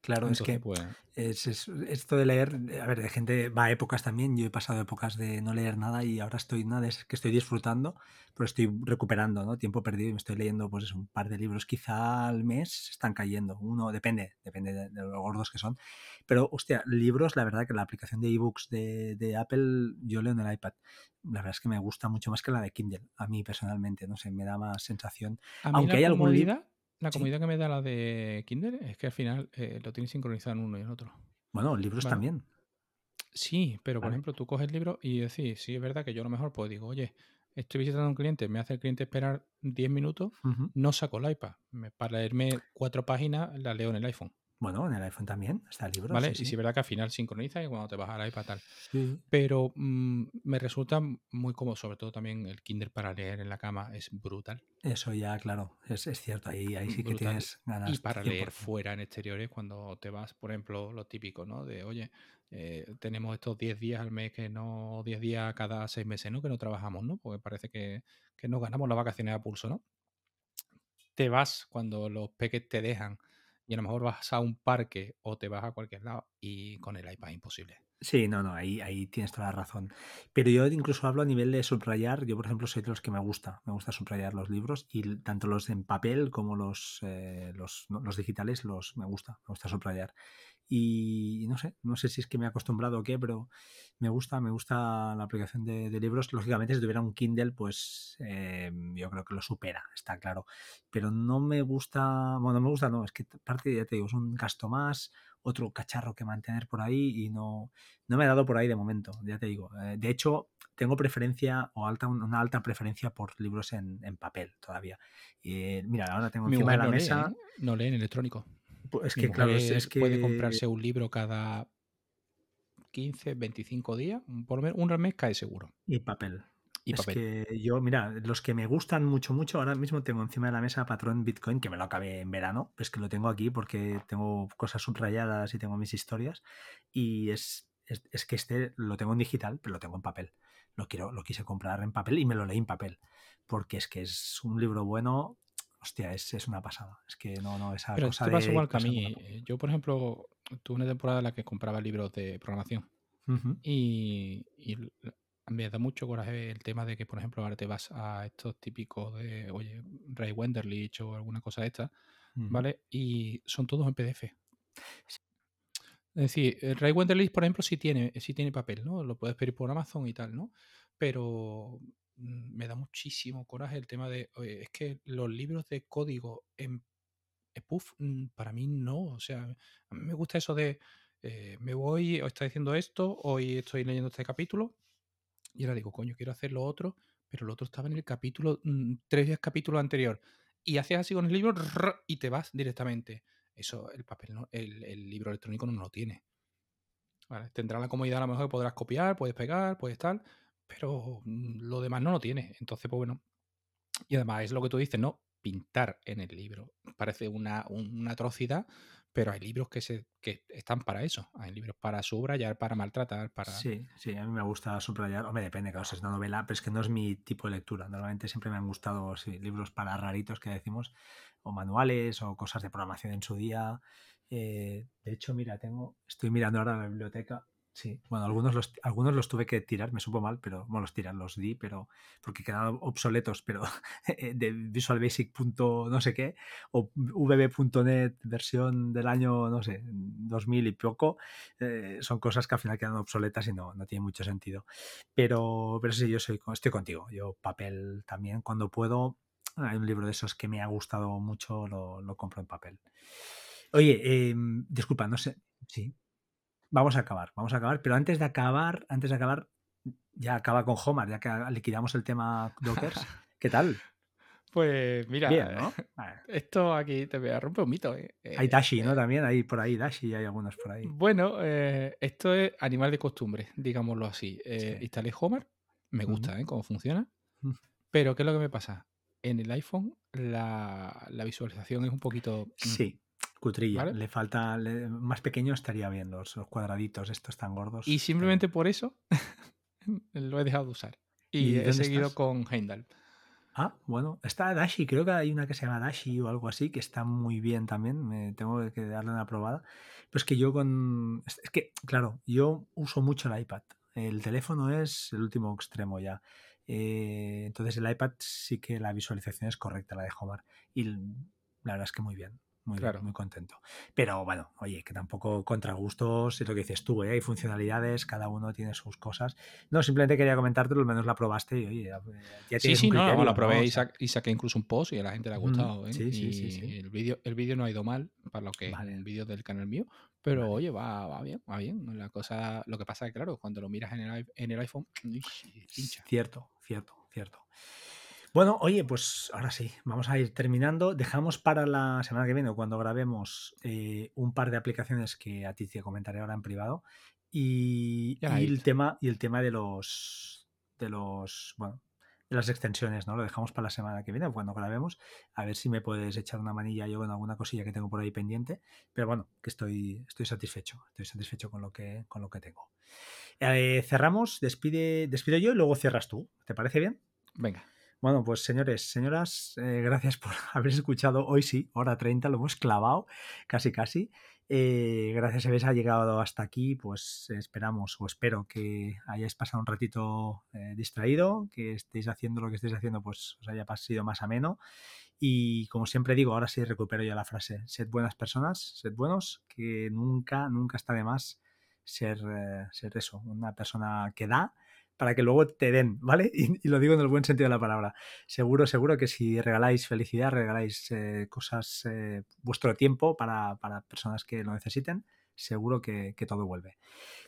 Claro, es que pues es, esto de leer, a ver, de gente va a épocas también. Yo he pasado épocas de no leer nada y ahora estoy nada, es que estoy disfrutando, pero estoy recuperando, ¿no? Tiempo perdido y me estoy leyendo, pues un par de libros quizá al mes están cayendo. Uno depende, depende de, de, los gordos que son. Pero, hostia, libros, la verdad que la aplicación de ebooks de, de Apple yo leo en el iPad. La verdad es que me gusta mucho más que la de Kindle, a mí personalmente, no sé, me da más sensación. Aunque hay algún libro la comodidad que me da la de Kindle es que al final eh, lo tienes sincronizado en uno y en otro. Bueno, libros también. Sí, pero por ejemplo, tú coges el libro y decís, sí, es verdad que yo a lo mejor pues digo, oye, estoy visitando a un cliente, me hace el cliente esperar 10 minutos, no saco el iPad. Para leerme cuatro páginas, la leo en el iPhone. Bueno, en el iPhone también está el libro. Vale, y sí, es verdad que al final sincroniza y cuando te vas al iPad tal. Pero mm, me resulta muy cómodo, sobre todo también el Kindle para leer en la cama es brutal. Eso ya, claro, es, cierto, ahí, ahí sí que tienes ganas. Y para leer fuera en exteriores, cuando te vas, por ejemplo, lo típico, ¿no? De, oye, eh, tenemos estos 10 días al mes que no, 10 días cada 6 meses, ¿no? Que no trabajamos, ¿no? Porque parece que, que no ganamos las vacaciones a pulso, ¿no? Te vas cuando los peques te dejan y a lo mejor vas a un parque o te vas a cualquier lado y con el iPad imposible. Sí, no, no, ahí, ahí tienes toda la razón. Pero yo incluso hablo a nivel de subrayar. Yo, por ejemplo, soy de los que me gusta. Me gusta subrayar los libros y tanto los en papel como los, eh, los, los, digitales los me gusta. Me gusta subrayar. Y no sé, no sé si es que me he acostumbrado o qué, pero me gusta, me gusta la aplicación de, libros. Lógicamente, si tuviera un Kindle, pues eh, yo creo que lo supera, está claro. Pero no me gusta, bueno, no me gusta, no, es que parte, ya te digo, es un gasto más, otro cacharro que mantener por ahí y no, no me ha dado por ahí de momento, ya te digo. Eh, de hecho, tengo preferencia o alta, una alta preferencia por libros en, papel todavía. Y, mira, ahora tengo encima de la mesa. ¿eh? No lee en electrónico. Es que, claro, es, que. Puede comprarse un libro cada 15, 25 días. Por lo menos un mes cae seguro. Y papel. Y es que yo, mira, los que me gustan mucho, mucho, ahora mismo tengo encima de la mesa Patrón Bitcoin, que me lo acabé en verano, es que lo tengo aquí porque tengo cosas subrayadas y tengo mis historias. Y es, es, que este lo tengo en digital, pero lo tengo en papel. Lo, quiero, lo quise comprar en papel y me lo leí en papel. Porque es que es un libro bueno, hostia, es, es, una pasada. Es que no, no, esa Pero cosa te pasa igual que a mí. Yo, por ejemplo, tuve una temporada en la que compraba libros de programación. y, me da mucho coraje el tema de que, por ejemplo, ahora te vas a estos típicos de, oye, Ray Wenderlich o alguna cosa de esta, ¿vale? Y son todos en PDF. Es decir, Ray Wenderlich, por ejemplo, sí tiene, sí tiene papel, ¿no? Lo puedes pedir por Amazon y tal, ¿no? Pero me da muchísimo coraje el tema de, es que los libros de código en EPUF mm, para mí no, o sea, a mí me gusta eso de, eh, me voy, o estoy diciendo esto, hoy estoy leyendo este capítulo, y ahora digo, coño, quiero hacer lo otro, pero lo otro estaba en el capítulo, mm, tres capítulos anterior, y haces así con el libro y te vas directamente. Eso, el papel, no, el, libro electrónico no lo tiene. Tendrá la comodidad a lo mejor que podrás copiar, puedes pegar, puedes tal, pero mm, lo demás no lo tiene. Entonces, pues bueno. Y además es lo que tú dices, ¿no? Pintar en el libro. Parece una, atrocidad, pero hay libros que, se, que están para eso. Hay libros para subrayar, para maltratar, para... Sí, sí, a mí me gusta subrayar. Hombre, depende, claro, si es una novela, pero es que no es mi tipo de lectura. Normalmente siempre me han gustado libros para raritos que decimos, o manuales, o cosas de programación en su día. Eh, de hecho, mira, tengo, estoy mirando ahora la biblioteca Sí, bueno, algunos los, algunos los tuve que tirar, me supo mal, pero bueno, los tiran, los di, pero porque quedaban obsoletos, pero de Visual Basic. no sé qué, o vb.net versión del año, no sé, 2000 y poco, eh, son cosas que al final quedan obsoletas y no, no tiene mucho sentido. Pero, pero sí, yo soy, estoy contigo, yo papel también, cuando puedo, hay un libro de esos que me ha gustado mucho, lo, lo compro en papel. Oye, eh, disculpa, no sé, sí. Vamos a acabar, vamos a acabar, pero antes de acabar, antes de acabar, ya acaba con Homer, ya que liquidamos el tema Dockers. ¿Qué tal? Pues mira, esto aquí te voy a romper un mito. ¿eh? Hay eh, Dashi, ¿no? Eh, También hay por ahí Dashi, hay algunos por ahí. Bueno, esto es animal de costumbre, digámoslo así. Instalé Homer, me gusta ¿eh? cómo funciona, pero ¿qué es lo que me pasa? En el iPhone la, la visualización es un poquito... Mm, sí. Cutrilla, le falta más pequeño estaría bien los, cuadraditos estos tan gordos. Y simplemente por eso lo he dejado de usar. Y, he seguido con Heimdall. Ah, bueno, está Dashi, creo que hay una que se llama Dashi o algo así, que está muy bien también, me tengo que darle una probada. Pero es que yo con... Es que, claro, yo uso mucho el iPad. El teléfono es el último extremo ya. Eh, entonces el iPad sí que la visualización es correcta, la de Homar. Y la verdad es que muy bien muy, claro. muy contento. Pero bueno, oye, que tampoco contra gustos, es lo que dices tú, ¿eh? hay funcionalidades, cada uno tiene sus cosas. No, simplemente quería comentártelo, al menos la probaste y oye, ya, tienes sí, sí, no, la probé y, saqué incluso un post y a la gente le ha gustado. ¿eh? Sí, sí, sí, El vídeo el vídeo no ha ido mal, para lo que el vídeo del canal mío, pero oye, va, va bien, va bien. La cosa, lo que pasa es que, claro, cuando lo miras en el, en el iPhone, Cierto, cierto, cierto. Bueno, oye, pues ahora sí, vamos a ir terminando. Dejamos para la semana que viene, cuando grabemos, eh, un par de aplicaciones que a ti te comentaré ahora en privado. Y, el tema, y el tema de los de los bueno de las extensiones, ¿no? Lo dejamos para la semana que viene, cuando grabemos, a ver si me puedes echar una manilla yo con alguna cosilla que tengo por ahí pendiente. Pero bueno, que estoy, estoy satisfecho, estoy satisfecho con lo que, con lo que tengo. Eh, cerramos, despide, despido yo y luego cierras tú. ¿Te parece bien? Venga. Bueno, pues señores, señoras, eh, gracias por haber escuchado hoy sí, hora 30, lo hemos clavado casi casi. Eh, gracias a habéis llegado hasta aquí, pues esperamos o espero que hayáis pasado un ratito eh, distraído, que estéis haciendo lo que estéis haciendo, pues os haya sido más ameno. Y como siempre digo, ahora sí recupero ya la frase, sed buenas personas, sed buenos, que nunca, nunca está de más ser, ser eso, una persona que da para que luego te den, ¿vale? Y, lo digo en el buen sentido de la palabra. Seguro, seguro que si regaláis felicidad, regaláis eh, cosas, eh, vuestro tiempo para, personas que lo necesiten, seguro que, todo vuelve.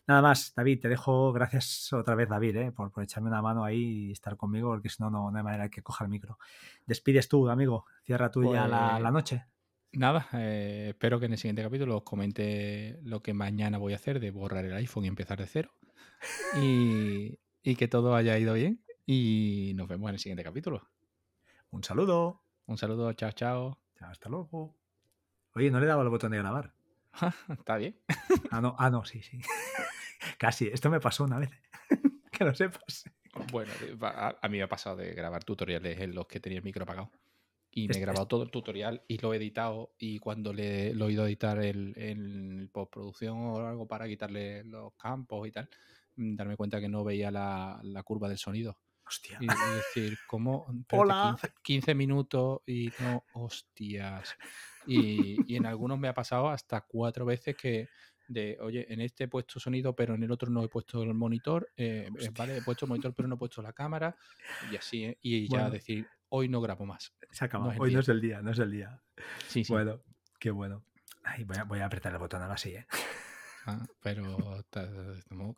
Nada más, David, te dejo, gracias otra vez, David, eh, por, echarme una mano ahí y estar conmigo, porque si no, no hay manera que coja el micro. Despides tú, amigo, cierra tú ya la, pues noche. Nada, espero que en el siguiente capítulo os comente lo que mañana voy a hacer de borrar el iPhone y empezar de cero. Y, y que todo haya ido bien. Y nos vemos en el siguiente capítulo. Un saludo. Un saludo, chao, chao. Hasta luego. Oye, no le he dado el botón de grabar. Está bien. ah, no, ah, no, sí, sí. Casi, esto me pasó una vez. que lo sepas. Bueno, a, mí me ha pasado de grabar tutoriales en los que tenía el micro apagado. Y me he grabado todo el tutorial y lo he editado. Y cuando le, lo he ido a editar en postproducción o algo para quitarle los campos y tal, darme cuenta que no veía la, curva del sonido. Hostia. Y, decir, ¿cómo? Hola. 15, minutos y no, hostias. Y, en algunos me ha pasado hasta cuatro veces que de, oye, en este he puesto sonido, pero en el otro no he puesto el monitor, eh, eh, vale, he puesto el monitor, pero no he puesto la cámara, y así, ¿eh? y ya decir, hoy no grabo más. Se acaba, hoy no es el día, no es el día. Sí, sí. Bueno, qué bueno. voy, a, voy a apretar el botón ahora sí, ¿eh? Ah, pero estamos